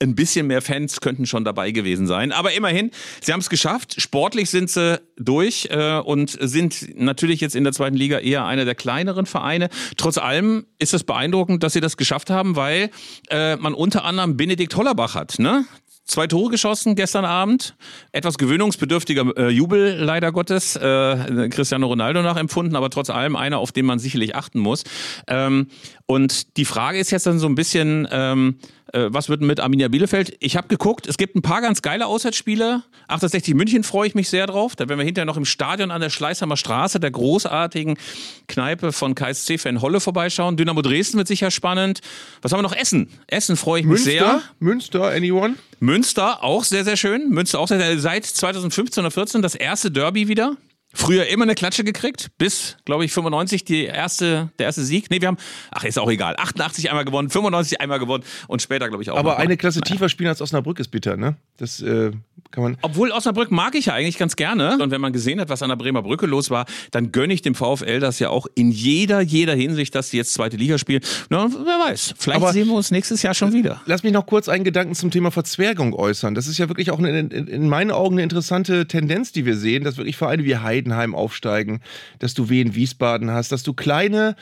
ein bisschen mehr Fans könnten schon dabei gewesen sein. Aber immerhin, sie haben es geschafft. Sportlich sind sie durch äh, und sind natürlich jetzt in der zweiten Liga eher einer der kleineren Vereine. Trotz allem ist es beeindruckend, dass sie das geschafft haben, weil äh, man unter anderem Benedikt Hollerbach hat, ne? Zwei Tore geschossen gestern Abend. Etwas gewöhnungsbedürftiger äh, Jubel, leider Gottes. Äh, Cristiano Ronaldo nachempfunden, aber trotz allem einer, auf den man sicherlich achten muss. Ähm, und die Frage ist jetzt dann so ein bisschen, ähm, äh, was wird mit Arminia Bielefeld? Ich habe geguckt, es gibt ein paar ganz geile Auswärtsspiele. 68 München freue ich mich sehr drauf. Da werden wir hinterher noch im Stadion an der Schleißheimer Straße, der großartigen Kneipe von KSC-Fan Holle vorbeischauen. Dynamo Dresden wird sicher spannend. Was haben wir noch? Essen. Essen freue ich mich sehr. Münster? Münster, anyone? Münster auch sehr, sehr schön. Münster auch sehr, sehr, seit 2015 oder 14 das erste Derby wieder. Früher immer eine Klatsche gekriegt, bis, glaube ich, 95 die erste, der erste Sieg. Nee, wir haben, ach, ist auch egal. 88 einmal gewonnen, 95 einmal gewonnen und später, glaube ich, auch. Aber mal. eine Klasse tiefer spielen als Osnabrück ist bitter, ne? Das äh, kann man. Obwohl Osnabrück mag ich ja eigentlich ganz gerne. Und wenn man gesehen hat, was an der Bremer Brücke los war, dann gönne ich dem VfL das ja auch in jeder, jeder Hinsicht, dass sie jetzt zweite Liga spielen. Na, wer weiß. Vielleicht Aber- sehen wir uns nächstes Jahr schon wieder. Lass mich noch kurz einen Gedanken zum Thema Verzwergung äußern. Das ist ja wirklich auch eine, in, in meinen Augen eine interessante Tendenz, die wir sehen, dass wirklich Vereine wie Heidenheim aufsteigen, dass du Wien Wiesbaden hast, dass du kleine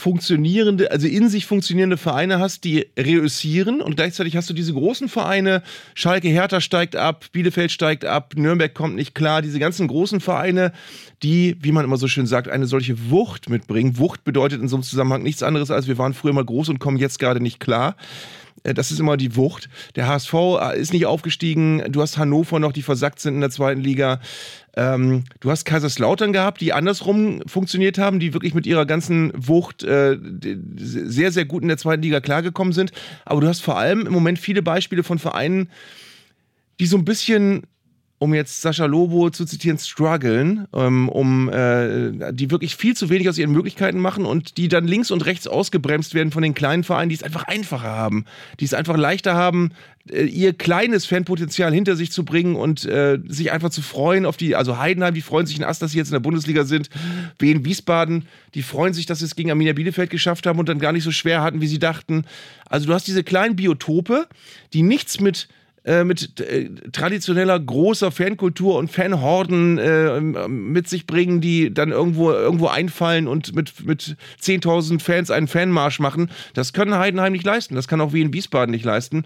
funktionierende, also in sich funktionierende Vereine hast, die reüssieren und gleichzeitig hast du diese großen Vereine, Schalke Hertha steigt ab, Bielefeld steigt ab, Nürnberg kommt nicht klar, diese ganzen großen Vereine, die, wie man immer so schön sagt, eine solche Wucht mitbringen. Wucht bedeutet in so einem Zusammenhang nichts anderes als wir waren früher mal groß und kommen jetzt gerade nicht klar. Äh, Das ist immer die Wucht. Der HSV ist nicht aufgestiegen. Du hast Hannover noch, die versackt sind in der zweiten Liga. Ähm, du hast Kaiserslautern gehabt, die andersrum funktioniert haben, die wirklich mit ihrer ganzen Wucht äh, sehr, sehr gut in der zweiten Liga klargekommen sind. Aber du hast vor allem im Moment viele Beispiele von Vereinen, die so ein bisschen um jetzt Sascha Lobo zu zitieren, strugglen, ähm, um äh, die wirklich viel zu wenig aus ihren Möglichkeiten machen und die dann links und rechts ausgebremst werden von den kleinen Vereinen, die es einfach einfacher haben, die es einfach leichter haben, äh, ihr kleines Fanpotenzial hinter sich zu bringen und äh, sich einfach zu freuen auf die, also Heidenheim, die freuen sich in Ast, dass sie jetzt in der Bundesliga sind, Wien Wiesbaden, die freuen sich, dass sie es gegen Arminia Bielefeld geschafft haben und dann gar nicht so schwer hatten, wie sie dachten. Also du hast diese kleinen Biotope, die nichts mit äh, mit äh, traditioneller großer Fankultur und Fanhorden äh, mit sich bringen, die dann irgendwo, irgendwo einfallen und mit, mit 10.000 Fans einen Fanmarsch machen. Das können Heidenheim nicht leisten. Das kann auch wie in Wiesbaden nicht leisten.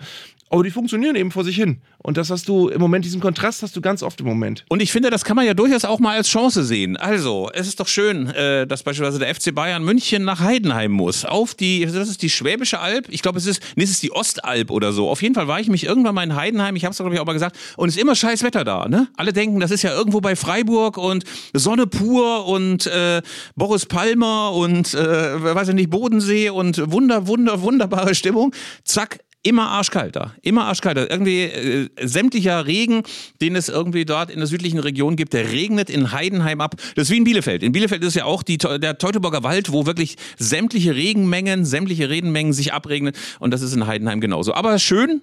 Aber die funktionieren eben vor sich hin. Und das hast du im Moment, diesen Kontrast hast du ganz oft im Moment. Und ich finde, das kann man ja durchaus auch mal als Chance sehen. Also, es ist doch schön, äh, dass beispielsweise der FC Bayern München nach Heidenheim muss. Auf die, das ist die Schwäbische Alb. Ich glaube, es ist, nee, es ist die Ostalb oder so. Auf jeden Fall war ich mich irgendwann mal in Heidenheim. Ich habe es, glaube ich, auch mal gesagt. Und es ist immer scheiß Wetter da, ne? Alle denken, das ist ja irgendwo bei Freiburg und Sonne pur und äh, Boris Palmer und, äh, weiß ich nicht, Bodensee und wunder, wunder, wunderbare Stimmung. Zack, immer arschkalt da. Immer arschkalt. da. Irgendwie äh, sämtlicher Regen, den es irgendwie dort in der südlichen Region gibt, der regnet in Heidenheim ab. Das ist wie in Bielefeld. In Bielefeld ist ja auch die, der Teutoburger Wald, wo wirklich sämtliche Regenmengen, sämtliche Regenmengen sich abregnen. Und das ist in Heidenheim genauso. Aber schön,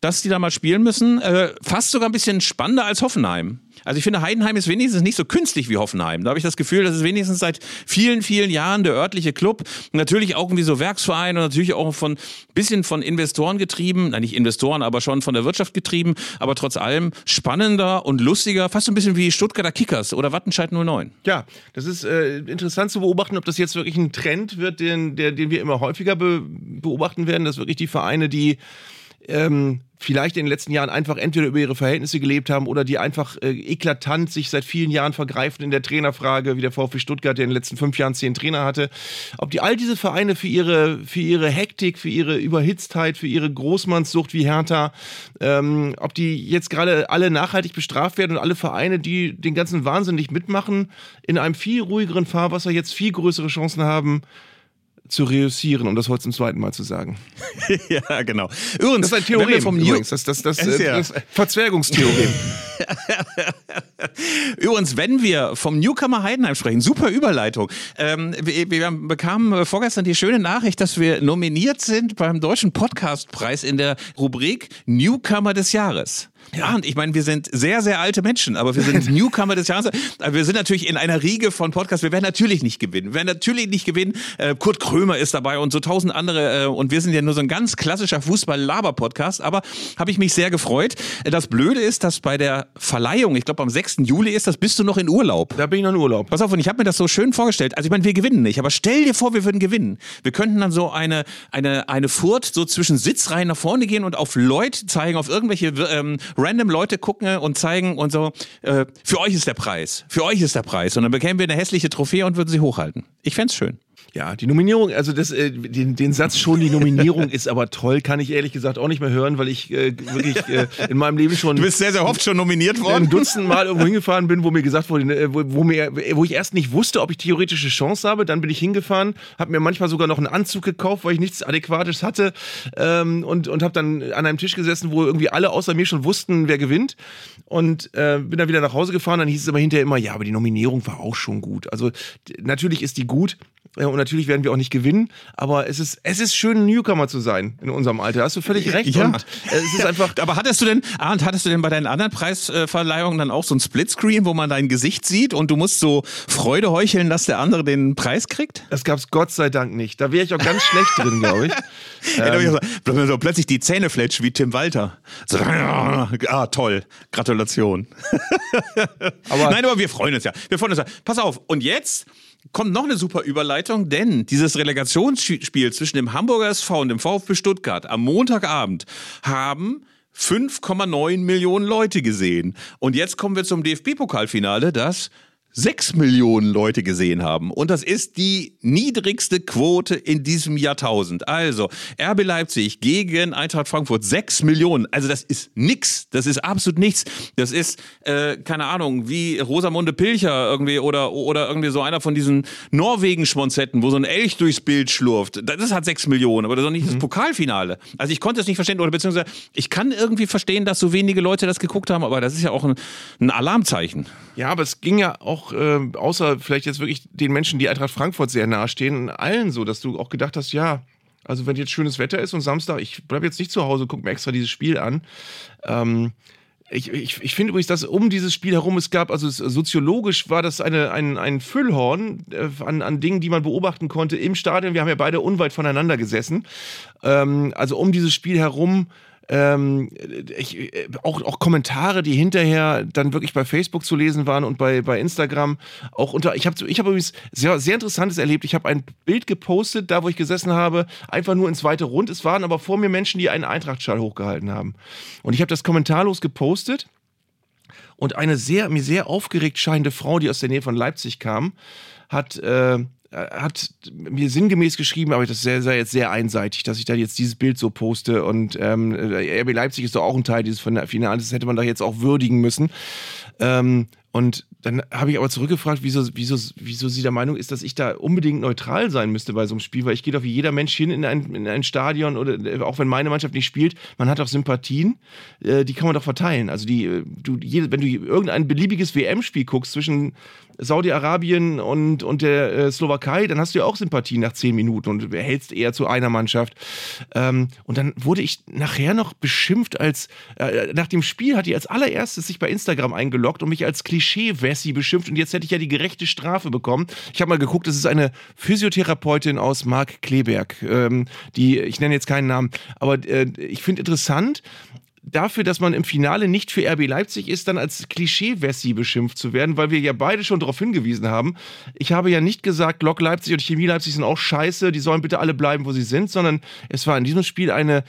dass die da mal spielen müssen. Äh, fast sogar ein bisschen spannender als Hoffenheim. Also ich finde, Heidenheim ist wenigstens nicht so künstlich wie Hoffenheim. Da habe ich das Gefühl, das ist wenigstens seit vielen, vielen Jahren der örtliche Club. Natürlich auch irgendwie so Werksverein und natürlich auch von bisschen von Investoren getrieben. Nein, nicht Investoren, aber schon von der Wirtschaft getrieben. Aber trotz allem spannender und lustiger. Fast so ein bisschen wie Stuttgarter Kickers oder Wattenscheid 09. Ja, das ist äh, interessant zu beobachten, ob das jetzt wirklich ein Trend wird, den, der, den wir immer häufiger be beobachten werden, dass wirklich die Vereine, die ähm, vielleicht in den letzten Jahren einfach entweder über ihre Verhältnisse gelebt haben oder die einfach äh, eklatant sich seit vielen Jahren vergreifen in der Trainerfrage, wie der VfB Stuttgart, der in den letzten fünf Jahren zehn Trainer hatte. Ob die all diese Vereine für ihre, für ihre Hektik, für ihre Überhitztheit, für ihre Großmannssucht wie Hertha, ähm, ob die jetzt gerade alle nachhaltig bestraft werden und alle Vereine, die den ganzen Wahnsinn nicht mitmachen, in einem viel ruhigeren Fahrwasser jetzt viel größere Chancen haben, zu reüssieren, um das heute zum zweiten Mal zu sagen. *laughs* ja, genau. Übrigens, das ist ein Theorem vom übrigens, das, das, das, das, ja. das Verzwergungstheorem. *laughs* Übrigens, wenn wir vom Newcomer Heidenheim sprechen, super Überleitung. Ähm, wir, wir, bekamen vorgestern die schöne Nachricht, dass wir nominiert sind beim Deutschen Podcastpreis in der Rubrik Newcomer des Jahres. Ja, und ich meine, wir sind sehr, sehr alte Menschen, aber wir sind *laughs* Newcomer des Jahres. Wir sind natürlich in einer Riege von Podcasts. Wir werden natürlich nicht gewinnen. Wir werden natürlich nicht gewinnen. Äh, Kurt Krömer ist dabei und so tausend andere. Äh, und wir sind ja nur so ein ganz klassischer Fußball-Laber-Podcast. Aber habe ich mich sehr gefreut. Das Blöde ist, dass bei der Verleihung, ich glaube am 6. Juli ist das, bist du noch in Urlaub. Da bin ich noch in Urlaub. Pass auf, und ich habe mir das so schön vorgestellt. Also ich meine, wir gewinnen nicht, aber stell dir vor, wir würden gewinnen. Wir könnten dann so eine, eine, eine Furt so zwischen Sitzreihen nach vorne gehen und auf Leute zeigen, auf irgendwelche ähm, random Leute gucken und zeigen und so, äh, für euch ist der Preis. Für euch ist der Preis. Und dann bekämen wir eine hässliche Trophäe und würden sie hochhalten. Ich fände schön. Ja, die Nominierung, also das, äh, den, den Satz schon, die Nominierung ist aber toll, kann ich ehrlich gesagt auch nicht mehr hören, weil ich äh, wirklich äh, in meinem Leben schon. Du bist sehr, sehr oft schon nominiert worden. Ein Dutzend Mal irgendwo hingefahren bin, wo mir gesagt wurde, ne, wo, wo, mir, wo ich erst nicht wusste, ob ich theoretische Chance habe. Dann bin ich hingefahren, habe mir manchmal sogar noch einen Anzug gekauft, weil ich nichts Adäquates hatte ähm, und, und habe dann an einem Tisch gesessen, wo irgendwie alle außer mir schon wussten, wer gewinnt. Und äh, bin dann wieder nach Hause gefahren. Dann hieß es aber hinterher immer, ja, aber die Nominierung war auch schon gut. Also natürlich ist die gut. Und natürlich werden wir auch nicht gewinnen, aber es ist, es ist schön, ein Newcomer zu sein in unserem Alter. Da hast du völlig recht. Ja. Und es ist einfach. *laughs* Aber hattest du denn, Arndt, hattest du denn bei deinen anderen Preisverleihungen dann auch so ein Splitscreen, wo man dein Gesicht sieht und du musst so Freude heucheln, dass der andere den Preis kriegt? Das gab's Gott sei Dank nicht. Da wäre ich auch ganz schlecht drin, glaube ich. *laughs* ähm. so, so plötzlich die Zähne fletschen wie Tim Walter. So, *laughs* ah, toll. Gratulation. aber Nein, aber wir freuen uns ja. Wir freuen uns ja. Pass auf. Und jetzt kommt noch eine super Überleitung, denn dieses Relegationsspiel zwischen dem Hamburger SV und dem VfB Stuttgart am Montagabend haben 5,9 Millionen Leute gesehen. Und jetzt kommen wir zum DFB-Pokalfinale, das sechs Millionen Leute gesehen haben. Und das ist die niedrigste Quote in diesem Jahrtausend. Also, RB Leipzig gegen Eintracht Frankfurt, sechs Millionen. Also, das ist nix. Das ist absolut nichts. Das ist, äh, keine Ahnung, wie Rosamunde Pilcher irgendwie oder, oder irgendwie so einer von diesen Norwegen-Schmonzetten, wo so ein Elch durchs Bild schlurft. Das hat sechs Millionen, aber das ist doch nicht mhm. das Pokalfinale. Also, ich konnte es nicht verstehen oder beziehungsweise ich kann irgendwie verstehen, dass so wenige Leute das geguckt haben, aber das ist ja auch ein, ein Alarmzeichen. Ja, aber es ging ja auch äh, außer vielleicht jetzt wirklich den Menschen, die Eintracht Frankfurt sehr nahestehen, allen so, dass du auch gedacht hast, ja, also wenn jetzt schönes Wetter ist und Samstag, ich bleibe jetzt nicht zu Hause, guck mir extra dieses Spiel an. Ähm, ich, ich, ich finde übrigens, dass um dieses Spiel herum es gab, also soziologisch war das eine, ein, ein Füllhorn äh, an, an Dingen, die man beobachten konnte im Stadion. Wir haben ja beide unweit voneinander gesessen. Ähm, also um dieses Spiel herum ähm, ich, äh, auch, auch Kommentare, die hinterher dann wirklich bei Facebook zu lesen waren und bei, bei Instagram. Auch unter, ich habe ich hab übrigens sehr, sehr Interessantes erlebt. Ich habe ein Bild gepostet, da wo ich gesessen habe, einfach nur ins weite Rund. Es waren aber vor mir Menschen, die einen Eintrachtschal hochgehalten haben. Und ich habe das kommentarlos gepostet. Und eine sehr, mir sehr aufgeregt scheinende Frau, die aus der Nähe von Leipzig kam, hat äh, hat mir sinngemäß geschrieben, aber das sei jetzt sehr einseitig, dass ich da jetzt dieses Bild so poste. Und ähm, RB Leipzig ist doch auch ein Teil dieses Finales, das hätte man da jetzt auch würdigen müssen. Ähm, und dann habe ich aber zurückgefragt, wieso, wieso, wieso sie der Meinung ist, dass ich da unbedingt neutral sein müsste bei so einem Spiel, weil ich gehe doch wie jeder Mensch hin in ein, in ein Stadion oder äh, auch wenn meine Mannschaft nicht spielt, man hat auch Sympathien, äh, die kann man doch verteilen. Also die, äh, du, wenn du irgendein beliebiges WM-Spiel guckst zwischen Saudi-Arabien und, und der äh, Slowakei, dann hast du ja auch Sympathien nach zehn Minuten und hältst eher zu einer Mannschaft. Ähm, und dann wurde ich nachher noch beschimpft als, äh, nach dem Spiel hat die als allererstes sich bei Instagram eingeloggt und mich als Klischee-Wessi beschimpft und jetzt hätte ich ja die gerechte Strafe bekommen. Ich habe mal geguckt, das ist eine Physiotherapeutin aus Mark Kleberg, ähm, die, ich nenne jetzt keinen Namen, aber äh, ich finde interessant, dafür, dass man im Finale nicht für RB Leipzig ist, dann als Klischee-Wessi beschimpft zu werden, weil wir ja beide schon darauf hingewiesen haben. Ich habe ja nicht gesagt, Lok Leipzig und Chemie Leipzig sind auch scheiße, die sollen bitte alle bleiben, wo sie sind, sondern es war in diesem Spiel eine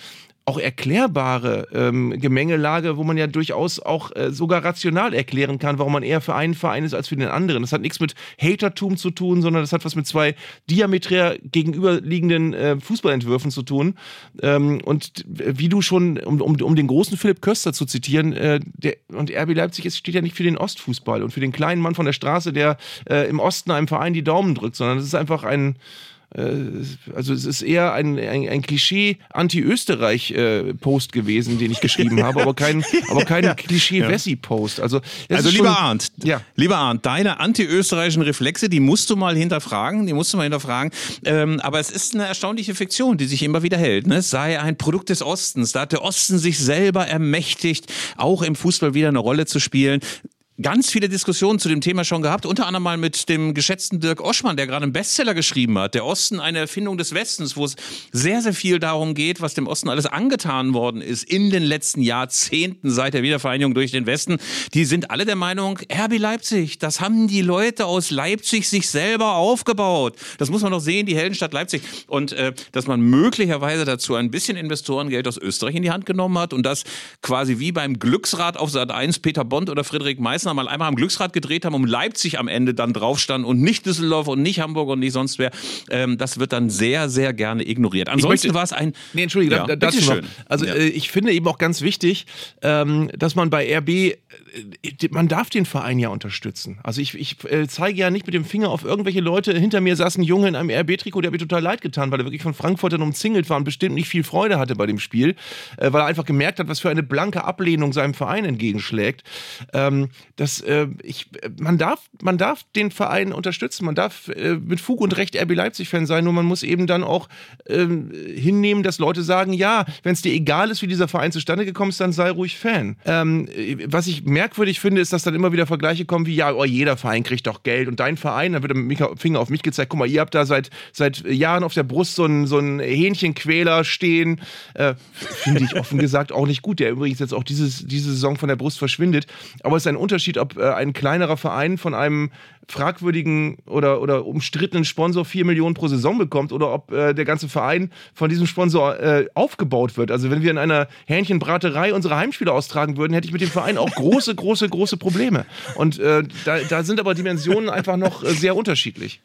auch erklärbare ähm, Gemengelage, wo man ja durchaus auch äh, sogar rational erklären kann, warum man eher für einen Verein ist als für den anderen. Das hat nichts mit Hatertum zu tun, sondern das hat was mit zwei diameträr gegenüberliegenden äh, Fußballentwürfen zu tun. Ähm, und wie du schon, um, um, um den großen Philipp Köster zu zitieren, äh, der, und RB Leipzig ist, steht ja nicht für den Ostfußball und für den kleinen Mann von der Straße, der äh, im Osten einem Verein die Daumen drückt, sondern es ist einfach ein also es ist eher ein, ein, ein Klischee-Anti-Österreich-Post gewesen, den ich geschrieben habe, aber kein, *laughs* aber kein ja. Klischee-Wessi-Post. Also, also lieber schon, Arndt, ja. lieber Arndt, deine anti-österreichischen Reflexe, die musst du mal hinterfragen, die musst du mal hinterfragen. Ähm, aber es ist eine erstaunliche Fiktion, die sich immer wieder hält. Ne? Es sei ein Produkt des Ostens. Da hat der Osten sich selber ermächtigt, auch im Fußball wieder eine Rolle zu spielen ganz viele Diskussionen zu dem Thema schon gehabt, unter anderem mal mit dem geschätzten Dirk Oschmann, der gerade einen Bestseller geschrieben hat, Der Osten, eine Erfindung des Westens, wo es sehr, sehr viel darum geht, was dem Osten alles angetan worden ist in den letzten Jahrzehnten seit der Wiedervereinigung durch den Westen. Die sind alle der Meinung, RB Leipzig, das haben die Leute aus Leipzig sich selber aufgebaut. Das muss man doch sehen, die Heldenstadt Leipzig. Und äh, dass man möglicherweise dazu ein bisschen Investorengeld aus Österreich in die Hand genommen hat und das quasi wie beim Glücksrad auf Sat 1 Peter Bond oder Friedrich Meister Meißner mal einmal am Glücksrad gedreht haben, um Leipzig am Ende dann drauf stand und nicht Düsseldorf und nicht Hamburg und nicht sonst wer, ähm, das wird dann sehr, sehr gerne ignoriert. Ansonsten war es ein. Nee, Entschuldige, ja, da, dazu noch. Also ja. äh, ich finde eben auch ganz wichtig, ähm, dass man bei RB, äh, man darf den Verein ja unterstützen. Also ich, ich äh, zeige ja nicht mit dem Finger auf irgendwelche Leute. Hinter mir saß ein Junge in einem RB-Trikot, der hat mir total leid getan, weil er wirklich von Frankfurt dann umzingelt war und bestimmt nicht viel Freude hatte bei dem Spiel, äh, weil er einfach gemerkt hat, was für eine blanke Ablehnung seinem Verein entgegenschlägt. Ähm, das, äh, ich, man, darf, man darf den Verein unterstützen, man darf äh, mit Fug und Recht RB Leipzig-Fan sein, nur man muss eben dann auch äh, hinnehmen, dass Leute sagen, ja, wenn es dir egal ist, wie dieser Verein zustande gekommen ist, dann sei ruhig Fan. Ähm, was ich merkwürdig finde, ist, dass dann immer wieder Vergleiche kommen wie, ja, oh, jeder Verein kriegt doch Geld und dein Verein, dann wird der Finger auf mich gezeigt, guck mal, ihr habt da seit, seit Jahren auf der Brust so einen, so einen Hähnchenquäler stehen. Äh, finde ich offen gesagt auch nicht gut, der übrigens jetzt auch dieses, diese Saison von der Brust verschwindet. Aber es ist ein Unterschied, Unterschied, ob äh, ein kleinerer Verein von einem fragwürdigen oder, oder umstrittenen Sponsor 4 Millionen pro Saison bekommt oder ob äh, der ganze Verein von diesem Sponsor äh, aufgebaut wird. Also wenn wir in einer Hähnchenbraterei unsere Heimspiele austragen würden, hätte ich mit dem Verein auch große, *laughs* große, große Probleme. Und äh, da, da sind aber Dimensionen einfach noch äh, sehr unterschiedlich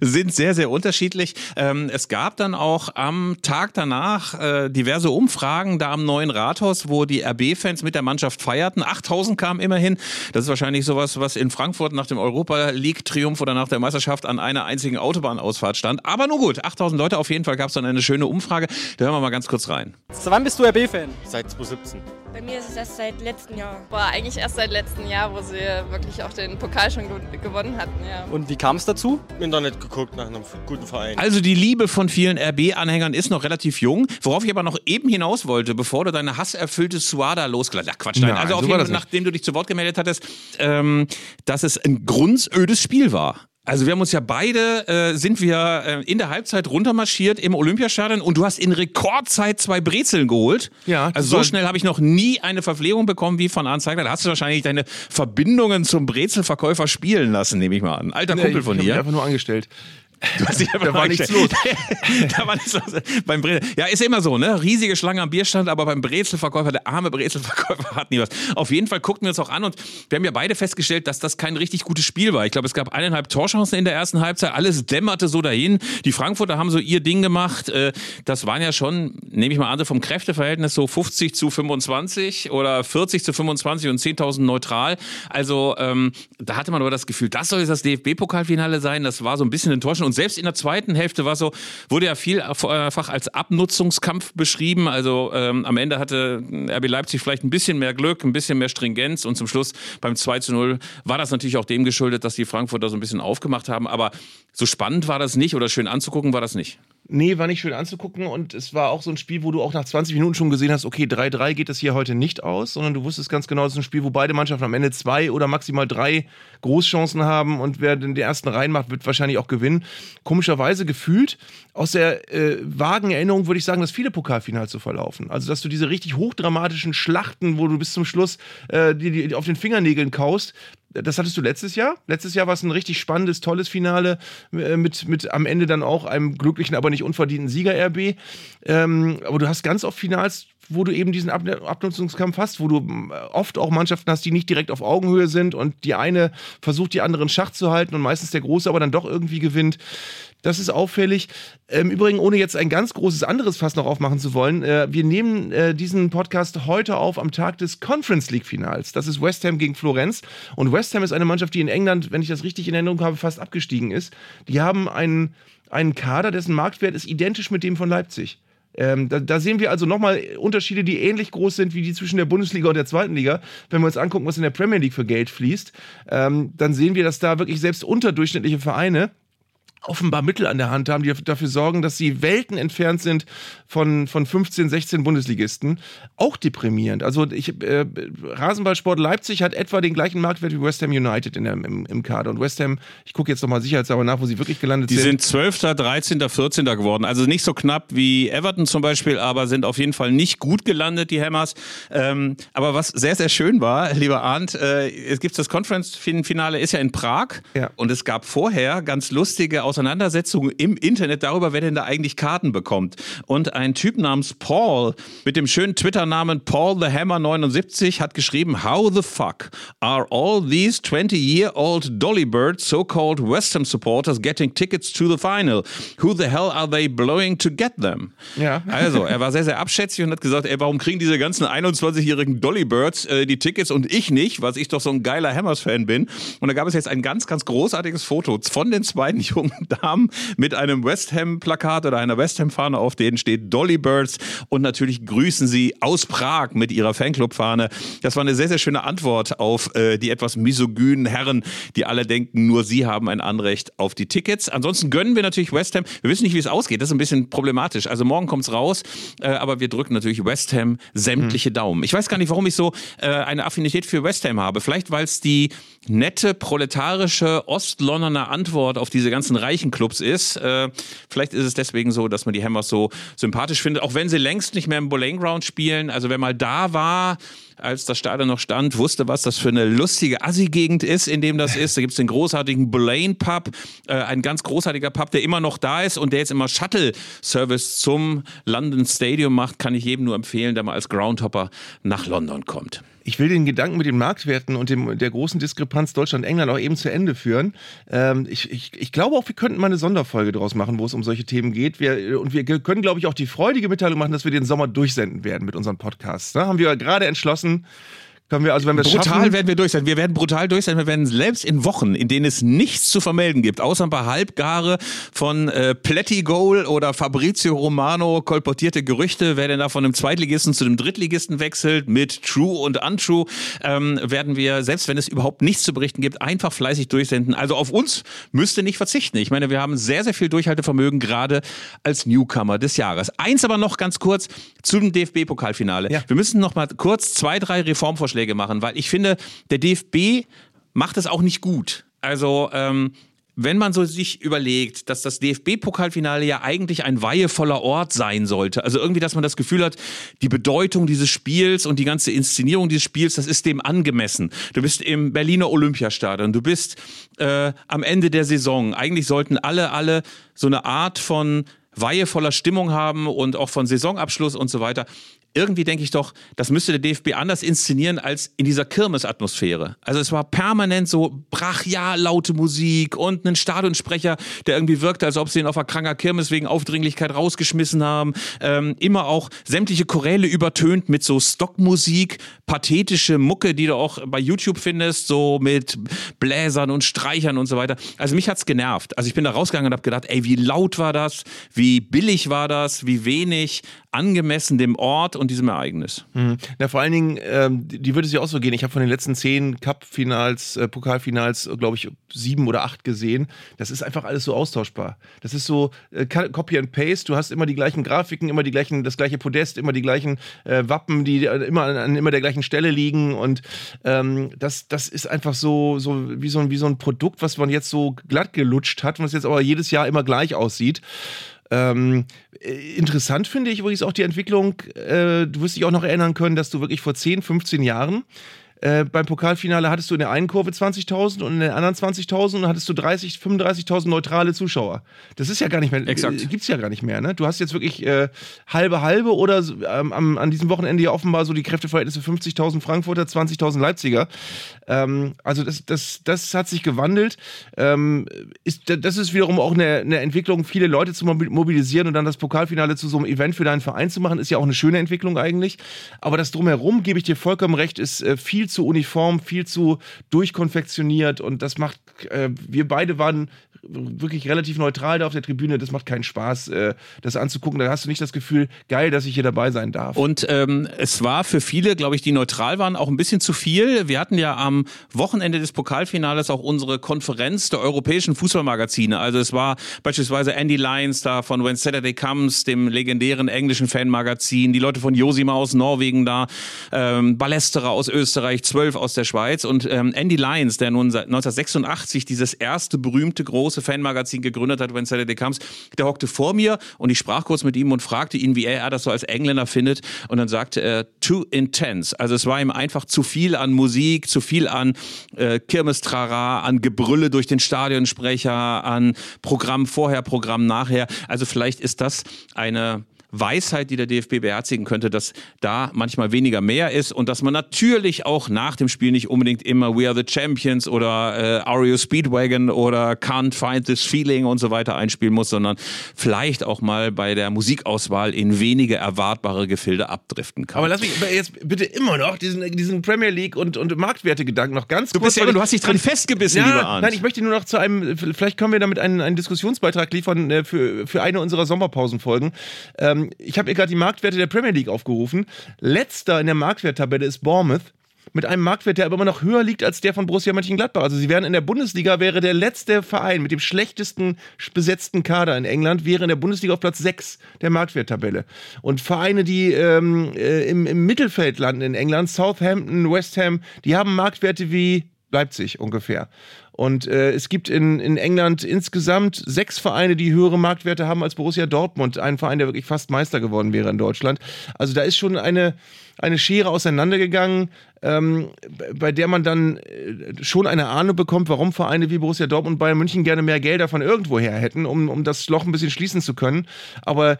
sind sehr, sehr unterschiedlich. Ähm, es gab dann auch am Tag danach äh, diverse Umfragen da am neuen Rathaus, wo die RB-Fans mit der Mannschaft feierten. 8000 kamen immerhin. Das ist wahrscheinlich sowas, was in Frankfurt nach dem Europa League-Triumph oder nach der Meisterschaft an einer einzigen Autobahnausfahrt stand. Aber nur gut, 8000 Leute auf jeden Fall gab es dann eine schöne Umfrage. Da hören wir mal ganz kurz rein. Seit wann bist du RB-Fan? Seit 2017. Bei mir ist es erst seit letztem Jahr. War eigentlich erst seit letztem Jahr, wo sie wirklich auch den Pokal schon gewonnen hatten. Ja. Und wie kam es dazu? Im Internet geguckt nach einem guten Verein. Also die Liebe von vielen RB-Anhängern ist noch relativ jung. Worauf ich aber noch eben hinaus wollte, bevor du deine hasserfüllte Suada losgelassen hast. Quatsch, nein. Nein, also auf so jeden Fall, nachdem du dich zu Wort gemeldet hattest, ähm, dass es ein grundödes Spiel war. Also wir haben uns ja beide, äh, sind wir äh, in der Halbzeit runtermarschiert im Olympiastadion und du hast in Rekordzeit zwei Brezeln geholt. Ja, Also so schnell habe ich noch nie eine Verpflegung bekommen wie von Zeigler. Da hast du wahrscheinlich deine Verbindungen zum Brezelverkäufer spielen lassen, nehme ich mal an. Alter Kumpel ich von dir. einfach nur angestellt. *laughs* Da war nichts los. *laughs* da war nichts los. Beim Brezel. Ja, ist immer so, ne? Riesige Schlange am Bierstand, aber beim Brezelverkäufer, der arme Brezelverkäufer hat nie was. Auf jeden Fall guckten wir uns auch an und wir haben ja beide festgestellt, dass das kein richtig gutes Spiel war. Ich glaube, es gab eineinhalb Torchancen in der ersten Halbzeit. Alles dämmerte so dahin. Die Frankfurter haben so ihr Ding gemacht. Äh, Das waren ja schon, nehme ich mal an, vom Kräfteverhältnis so 50 zu 25 oder 40 zu 25 und 10.000 neutral. Also ähm, da hatte man aber das Gefühl, das soll jetzt das DFB-Pokalfinale sein. Das war so ein bisschen enttäuschend. Und selbst in der zweiten Hälfte war so, wurde ja vielfach als Abnutzungskampf beschrieben. Also ähm, am Ende hatte RB Leipzig vielleicht ein bisschen mehr Glück, ein bisschen mehr Stringenz und zum Schluss beim 2 zu 0 war das natürlich auch dem geschuldet, dass die Frankfurter so ein bisschen aufgemacht haben. Aber so spannend war das nicht oder schön anzugucken war das nicht. Nee, war nicht schön anzugucken und es war auch so ein Spiel, wo du auch nach 20 Minuten schon gesehen hast, okay, 3-3 geht das hier heute nicht aus, sondern du wusstest ganz genau, es ist ein Spiel, wo beide Mannschaften am Ende zwei oder maximal drei Großchancen haben und wer den ersten reinmacht, wird wahrscheinlich auch gewinnen. Komischerweise gefühlt aus der äh, vagen Erinnerung würde ich sagen, dass viele Pokalfinals so verlaufen. Also, dass du diese richtig hochdramatischen Schlachten, wo du bis zum Schluss äh, die, die auf den Fingernägeln kaust, das hattest du letztes Jahr. Letztes Jahr war es ein richtig spannendes, tolles Finale äh, mit, mit am Ende dann auch einem glücklichen, aber nicht unverdienten Sieger RB. Ähm, aber du hast ganz oft Finals, wo du eben diesen Ab Abnutzungskampf hast, wo du ähm, oft auch Mannschaften hast, die nicht direkt auf Augenhöhe sind und die eine versucht, die andere in Schach zu halten und meistens der Große aber dann doch irgendwie gewinnt. Das ist auffällig. Im Übrigen, ohne jetzt ein ganz großes anderes Fass noch aufmachen zu wollen, äh, wir nehmen äh, diesen Podcast heute auf am Tag des Conference League Finals. Das ist West Ham gegen Florenz. Und West Ham ist eine Mannschaft, die in England, wenn ich das richtig in Erinnerung habe, fast abgestiegen ist. Die haben einen, einen Kader, dessen Marktwert ist identisch mit dem von Leipzig. Ähm, da, da sehen wir also nochmal Unterschiede, die ähnlich groß sind wie die zwischen der Bundesliga und der zweiten Liga. Wenn wir uns angucken, was in der Premier League für Geld fließt, ähm, dann sehen wir, dass da wirklich selbst unterdurchschnittliche Vereine offenbar Mittel an der Hand haben, die dafür sorgen, dass sie Welten entfernt sind von, von 15, 16 Bundesligisten. Auch deprimierend. Also ich, äh, Rasenballsport Leipzig hat etwa den gleichen Marktwert wie West Ham United in der, im, im Kader. Und West Ham, ich gucke jetzt nochmal sicherheitshalber nach, wo sie wirklich gelandet Die sind. sind 12., 13., 14. geworden. Also nicht so knapp wie Everton zum Beispiel, aber sind auf jeden Fall nicht gut gelandet, die Hammers. Ähm, aber was sehr, sehr schön war, lieber Arndt, äh, es gibt das Conference-Finale, ist ja in Prag. Ja. Und es gab vorher ganz lustige Auseinandersetzungen im Internet darüber, wer denn da eigentlich Karten bekommt. Und ein Typ namens Paul mit dem schönen Twitter-Namen Paul the Hammer 79 hat geschrieben, How the fuck are all these 20-year-old Dollybirds, so-called West Ham supporters, getting tickets to the final? Who the hell are they blowing to get them? Ja. Also, er war sehr, sehr abschätzig und hat gesagt, ey, warum kriegen diese ganzen 21-jährigen Dollybirds äh, die Tickets und ich nicht, was ich doch so ein geiler Hammers-Fan bin. Und da gab es jetzt ein ganz, ganz großartiges Foto von den beiden *laughs* jungen Damen mit einem West Ham-Plakat oder einer West Ham-Fahne, auf denen steht Dollybirds und natürlich grüßen sie aus Prag mit ihrer Fanclub-Fahne. Das war eine sehr, sehr schöne Antwort auf äh, die etwas misogynen Herren, die alle denken, nur sie haben ein Anrecht auf die Tickets. Ansonsten gönnen wir natürlich West Ham. Wir wissen nicht, wie es ausgeht. Das ist ein bisschen problematisch. Also morgen kommt's raus, äh, aber wir drücken natürlich West Ham sämtliche Daumen. Ich weiß gar nicht, warum ich so äh, eine Affinität für West Ham habe. Vielleicht, weil es die nette, proletarische, Ostlondoner Antwort auf diese ganzen reichen Clubs ist. Äh, vielleicht ist es deswegen so, dass man die Hammers so sympathisch findet, auch wenn sie längst nicht mehr im Bowling Ground spielen. Also wer mal da war, als das Stadion noch stand, wusste, was das für eine lustige Assi-Gegend ist, in dem das *laughs* ist. Da gibt's den großartigen Blaine Pub, äh, ein ganz großartiger Pub, der immer noch da ist und der jetzt immer Shuttle-Service zum London Stadium macht. Kann ich jedem nur empfehlen, der mal als Groundhopper nach London kommt. Ich will den Gedanken mit den Marktwerten und dem, der großen Diskrepanz Deutschland-England auch eben zu Ende führen. Ähm, ich, ich, ich glaube auch, wir könnten mal eine Sonderfolge daraus machen, wo es um solche Themen geht. Wir, und wir können, glaube ich, auch die freudige Mitteilung machen, dass wir den Sommer durchsenden werden mit unseren Podcasts. Da haben wir gerade entschlossen, können wir, also wenn wir brutal schaffen, werden wir durch sein. Wir werden brutal durch sein. Wir werden selbst in Wochen, in denen es nichts zu vermelden gibt, außer ein paar Halbgare von äh, Plättigol oder Fabrizio Romano kolportierte Gerüchte, wer denn da von einem Zweitligisten zu einem Drittligisten wechselt, mit True und Untrue, ähm, werden wir, selbst wenn es überhaupt nichts zu berichten gibt, einfach fleißig durchsenden. Also auf uns müsste nicht verzichten. Ich meine, wir haben sehr, sehr viel Durchhaltevermögen, gerade als Newcomer des Jahres. Eins aber noch ganz kurz zum DFB-Pokalfinale. Ja. Wir müssen noch mal kurz zwei, drei Reformvorschläge machen, weil ich finde, der DFB macht es auch nicht gut. Also, ähm, wenn man so sich überlegt, dass das DFB-Pokalfinale ja eigentlich ein weihevoller Ort sein sollte, also irgendwie, dass man das Gefühl hat, die Bedeutung dieses Spiels und die ganze Inszenierung dieses Spiels, das ist dem angemessen. Du bist im Berliner Olympiastadion, du bist äh, am Ende der Saison. Eigentlich sollten alle, alle so eine Art von weihevoller Stimmung haben und auch von Saisonabschluss und so weiter irgendwie denke ich doch, das müsste der DFB anders inszenieren als in dieser Kirmesatmosphäre. Also es war permanent so brachial laute Musik und ein Stadionsprecher, der irgendwie wirkte, als ob sie ihn auf einer kranker Kirmes wegen Aufdringlichkeit rausgeschmissen haben. Ähm, immer auch sämtliche Choräle übertönt mit so Stockmusik, pathetische Mucke, die du auch bei YouTube findest, so mit Bläsern und Streichern und so weiter. Also mich hat's genervt. Also ich bin da rausgegangen und habe gedacht, ey, wie laut war das? Wie billig war das? Wie wenig angemessen dem Ort und diesem Ereignis. Mhm. Ja, vor allen Dingen, ähm, die würde es ja auch so gehen. Ich habe von den letzten zehn Cup-Finals, äh, Pokalfinals, glaube ich, sieben oder acht gesehen. Das ist einfach alles so austauschbar. Das ist so äh, Copy and Paste. Du hast immer die gleichen Grafiken, immer die gleichen, das gleiche Podest, immer die gleichen äh, Wappen, die immer an, an, immer der gleichen Stelle liegen. Und ähm, das, das ist einfach so, so, wie so ein, wie so ein Produkt, was man jetzt so glatt gelutscht hat, was jetzt aber jedes Jahr immer gleich aussieht. Ähm, äh, interessant finde ich übrigens auch die Entwicklung, äh, du wirst dich auch noch erinnern können, dass du wirklich vor 10, 15 Jahren äh, beim Pokalfinale hattest du in der einen Kurve 20.000 und in der anderen 20.000 und hattest du 30, 35.000 neutrale Zuschauer. Das ist ja gar nicht mehr, Exakt. Äh, gibt's ja gar nicht mehr, ne? Du hast jetzt wirklich äh, halbe halbe oder ähm, am, an diesem Wochenende ja offenbar so die Kräfteverhältnisse 50.000 Frankfurter, 20.000 Leipziger. Ähm, also das, das, das hat sich gewandelt. Ähm, ist, das ist wiederum auch eine, eine Entwicklung, viele Leute zu mobilisieren und dann das Pokalfinale zu so einem Event für deinen Verein zu machen, ist ja auch eine schöne Entwicklung eigentlich. Aber das drumherum, gebe ich dir vollkommen recht, ist äh, viel zu uniform, viel zu durchkonfektioniert und das macht, äh, wir beide waren wirklich relativ neutral da auf der Tribüne. Das macht keinen Spaß, äh, das anzugucken. Da hast du nicht das Gefühl, geil, dass ich hier dabei sein darf. Und ähm, es war für viele, glaube ich, die neutral waren, auch ein bisschen zu viel. Wir hatten ja am Wochenende des Pokalfinales auch unsere Konferenz der europäischen Fußballmagazine. Also es war beispielsweise Andy Lyons da von When Saturday Comes, dem legendären englischen Fanmagazin, die Leute von Josima aus Norwegen da, ähm, Ballesterer aus Österreich, zwölf aus der Schweiz und ähm, Andy Lyons, der nun seit 1986 dieses erste berühmte große Fanmagazin gegründet hat, When Saturday Comes, der hockte vor mir und ich sprach kurz mit ihm und fragte ihn, wie er, er das so als Engländer findet und dann sagte er, too intense. Also es war ihm einfach zu viel an Musik, zu viel an äh, Kirmestrara, an Gebrülle durch den Stadionsprecher, an Programm vorher, Programm nachher. Also vielleicht ist das eine Weisheit, die der DFB beherzigen könnte, dass da manchmal weniger mehr ist und dass man natürlich auch nach dem Spiel nicht unbedingt immer We Are the Champions oder äh, Ario Speedwagon oder Can't Find This Feeling und so weiter einspielen muss, sondern vielleicht auch mal bei der Musikauswahl in wenige erwartbare Gefilde abdriften kann. Aber lass mich jetzt bitte immer noch diesen, diesen Premier League und, und Marktwertegedanken noch ganz du kurz. Bist ja, du hast dich dran festgebissen, ja, lieber Arndt. Nein, ich möchte nur noch zu einem, vielleicht können wir damit einen, einen Diskussionsbeitrag liefern äh, für, für eine unserer Sommerpausenfolgen. Ähm, ich habe gerade die Marktwerte der Premier League aufgerufen. Letzter in der Marktwerttabelle ist Bournemouth mit einem Marktwert, der aber immer noch höher liegt als der von Borussia Mönchengladbach. Also sie wären in der Bundesliga, wäre der letzte Verein mit dem schlechtesten besetzten Kader in England, wäre in der Bundesliga auf Platz 6 der Marktwerttabelle. Und Vereine, die ähm, äh, im, im Mittelfeld landen in England, Southampton, West Ham, die haben Marktwerte wie Leipzig ungefähr. Und äh, es gibt in, in England insgesamt sechs Vereine, die höhere Marktwerte haben als Borussia Dortmund. Ein Verein, der wirklich fast Meister geworden wäre in Deutschland. Also da ist schon eine, eine Schere auseinandergegangen, ähm, bei der man dann äh, schon eine Ahnung bekommt, warum Vereine wie Borussia Dortmund und Bayern München gerne mehr Geld davon irgendwoher hätten, um, um das Loch ein bisschen schließen zu können. Aber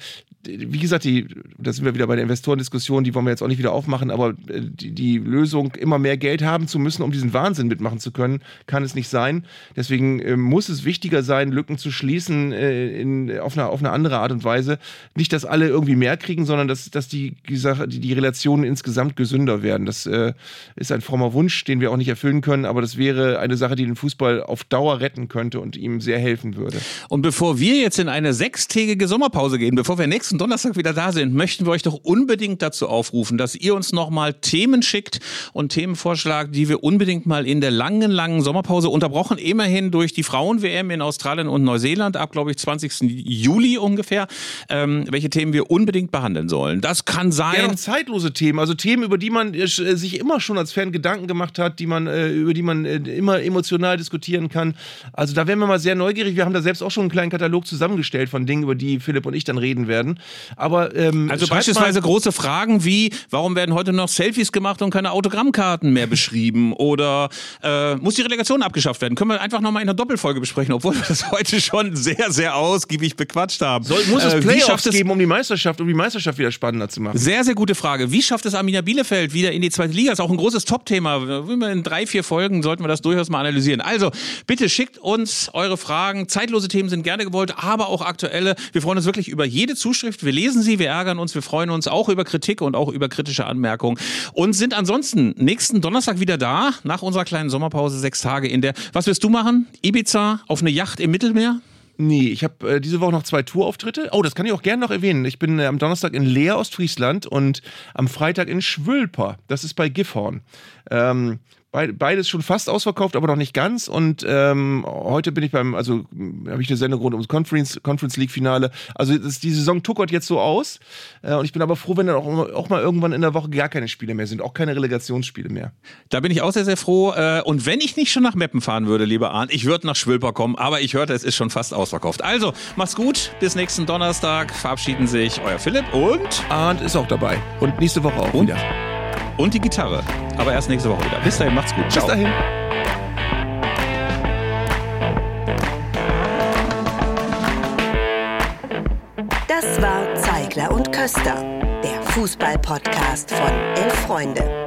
wie gesagt, die, da sind wir wieder bei der Investorendiskussion, die wollen wir jetzt auch nicht wieder aufmachen, aber äh, die, die Lösung, immer mehr Geld haben zu müssen, um diesen Wahnsinn mitmachen zu können, kann es nicht sein. Deswegen äh, muss es wichtiger sein, Lücken zu schließen äh, in, auf, eine, auf eine andere Art und Weise. Nicht, dass alle irgendwie mehr kriegen, sondern dass, dass die, die, die, Relationen insgesamt gesünder werden. Das äh, ist ein frommer Wunsch, den wir auch nicht erfüllen können, aber das wäre eine Sache, die den Fußball auf Dauer retten könnte und ihm sehr helfen würde. Und bevor wir jetzt in eine sechstägige Sommerpause gehen, bevor wir nächsten Donnerstag wieder da sind, möchten wir euch doch unbedingt dazu aufrufen, dass ihr uns nochmal Themen schickt und Themen vorschlagt, die wir unbedingt mal in der langen, langen Sommerpause unterbrochen, immerhin durch die Frauen-WM in Australien und Neuseeland ab, glaube ich, 20. Juli ungefähr, ähm, welche Themen wir unbedingt behandeln sollen. Das kann sein. Ja, zeitlose Themen, also Themen, über die man äh, sich immer schon als Fan Gedanken gemacht hat, die man, äh, über die man äh, immer emotional diskutieren kann. Also da wären wir mal sehr neugierig. Wir haben da selbst auch schon einen kleinen Katalog zusammengestellt von Dingen, über die Philipp und ich dann reden werden. Aber ähm, also beispielsweise große Fragen wie, warum werden heute noch Selfies gemacht und keine Autogrammkarten mehr beschrieben? *laughs* Oder äh, muss die Relegation abgeschafft werden? Können wir einfach nochmal in einer Doppelfolge besprechen, obwohl wir das *laughs* heute schon sehr, sehr ausgiebig bequatscht haben. Soll, muss es äh, Playoffs geben, um die Meisterschaft, um die Meisterschaft wieder spannender zu machen? Sehr, sehr gute Frage. Wie schafft es Arminia Bielefeld wieder in die zweite Liga? Das ist auch ein großes Top-Thema. In drei, vier Folgen sollten wir das durchaus mal analysieren. Also, bitte schickt uns eure Fragen. Zeitlose Themen sind gerne gewollt, aber auch aktuelle. Wir freuen uns wirklich über jede Zuschrift. Wir lesen sie, wir ärgern uns, wir freuen uns auch über Kritik und auch über kritische Anmerkungen und sind ansonsten nächsten Donnerstag wieder da, nach unserer kleinen Sommerpause, sechs Tage in der. Was wirst du machen? Ibiza auf eine Yacht im Mittelmeer? Nee, ich habe äh, diese Woche noch zwei Tourauftritte. Oh, das kann ich auch gerne noch erwähnen. Ich bin äh, am Donnerstag in Leer, Ostfriesland und am Freitag in Schwülper. Das ist bei Gifhorn. Ähm, beides schon fast ausverkauft, aber noch nicht ganz. Und ähm, heute bin ich beim, also habe ich eine Sendung rund ums Conference, Conference League Finale. Also das, die Saison tuckert jetzt so aus. Äh, und ich bin aber froh, wenn dann auch, auch mal irgendwann in der Woche gar keine Spiele mehr sind, auch keine Relegationsspiele mehr. Da bin ich auch sehr, sehr froh. Äh, und wenn ich nicht schon nach Meppen fahren würde, lieber Arndt, ich würde nach Schwülper kommen, aber ich hörte, es ist schon fast ausverkauft. Also, mach's gut, bis nächsten Donnerstag. Verabschieden sich euer Philipp und Arndt ist auch dabei. Und nächste Woche auch und? wieder und die Gitarre. Aber erst nächste Woche wieder. Bis dahin, macht's gut. Ciao. Bis dahin. Das war Zeigler und Köster, der Fußball-Podcast von Elf Freunde.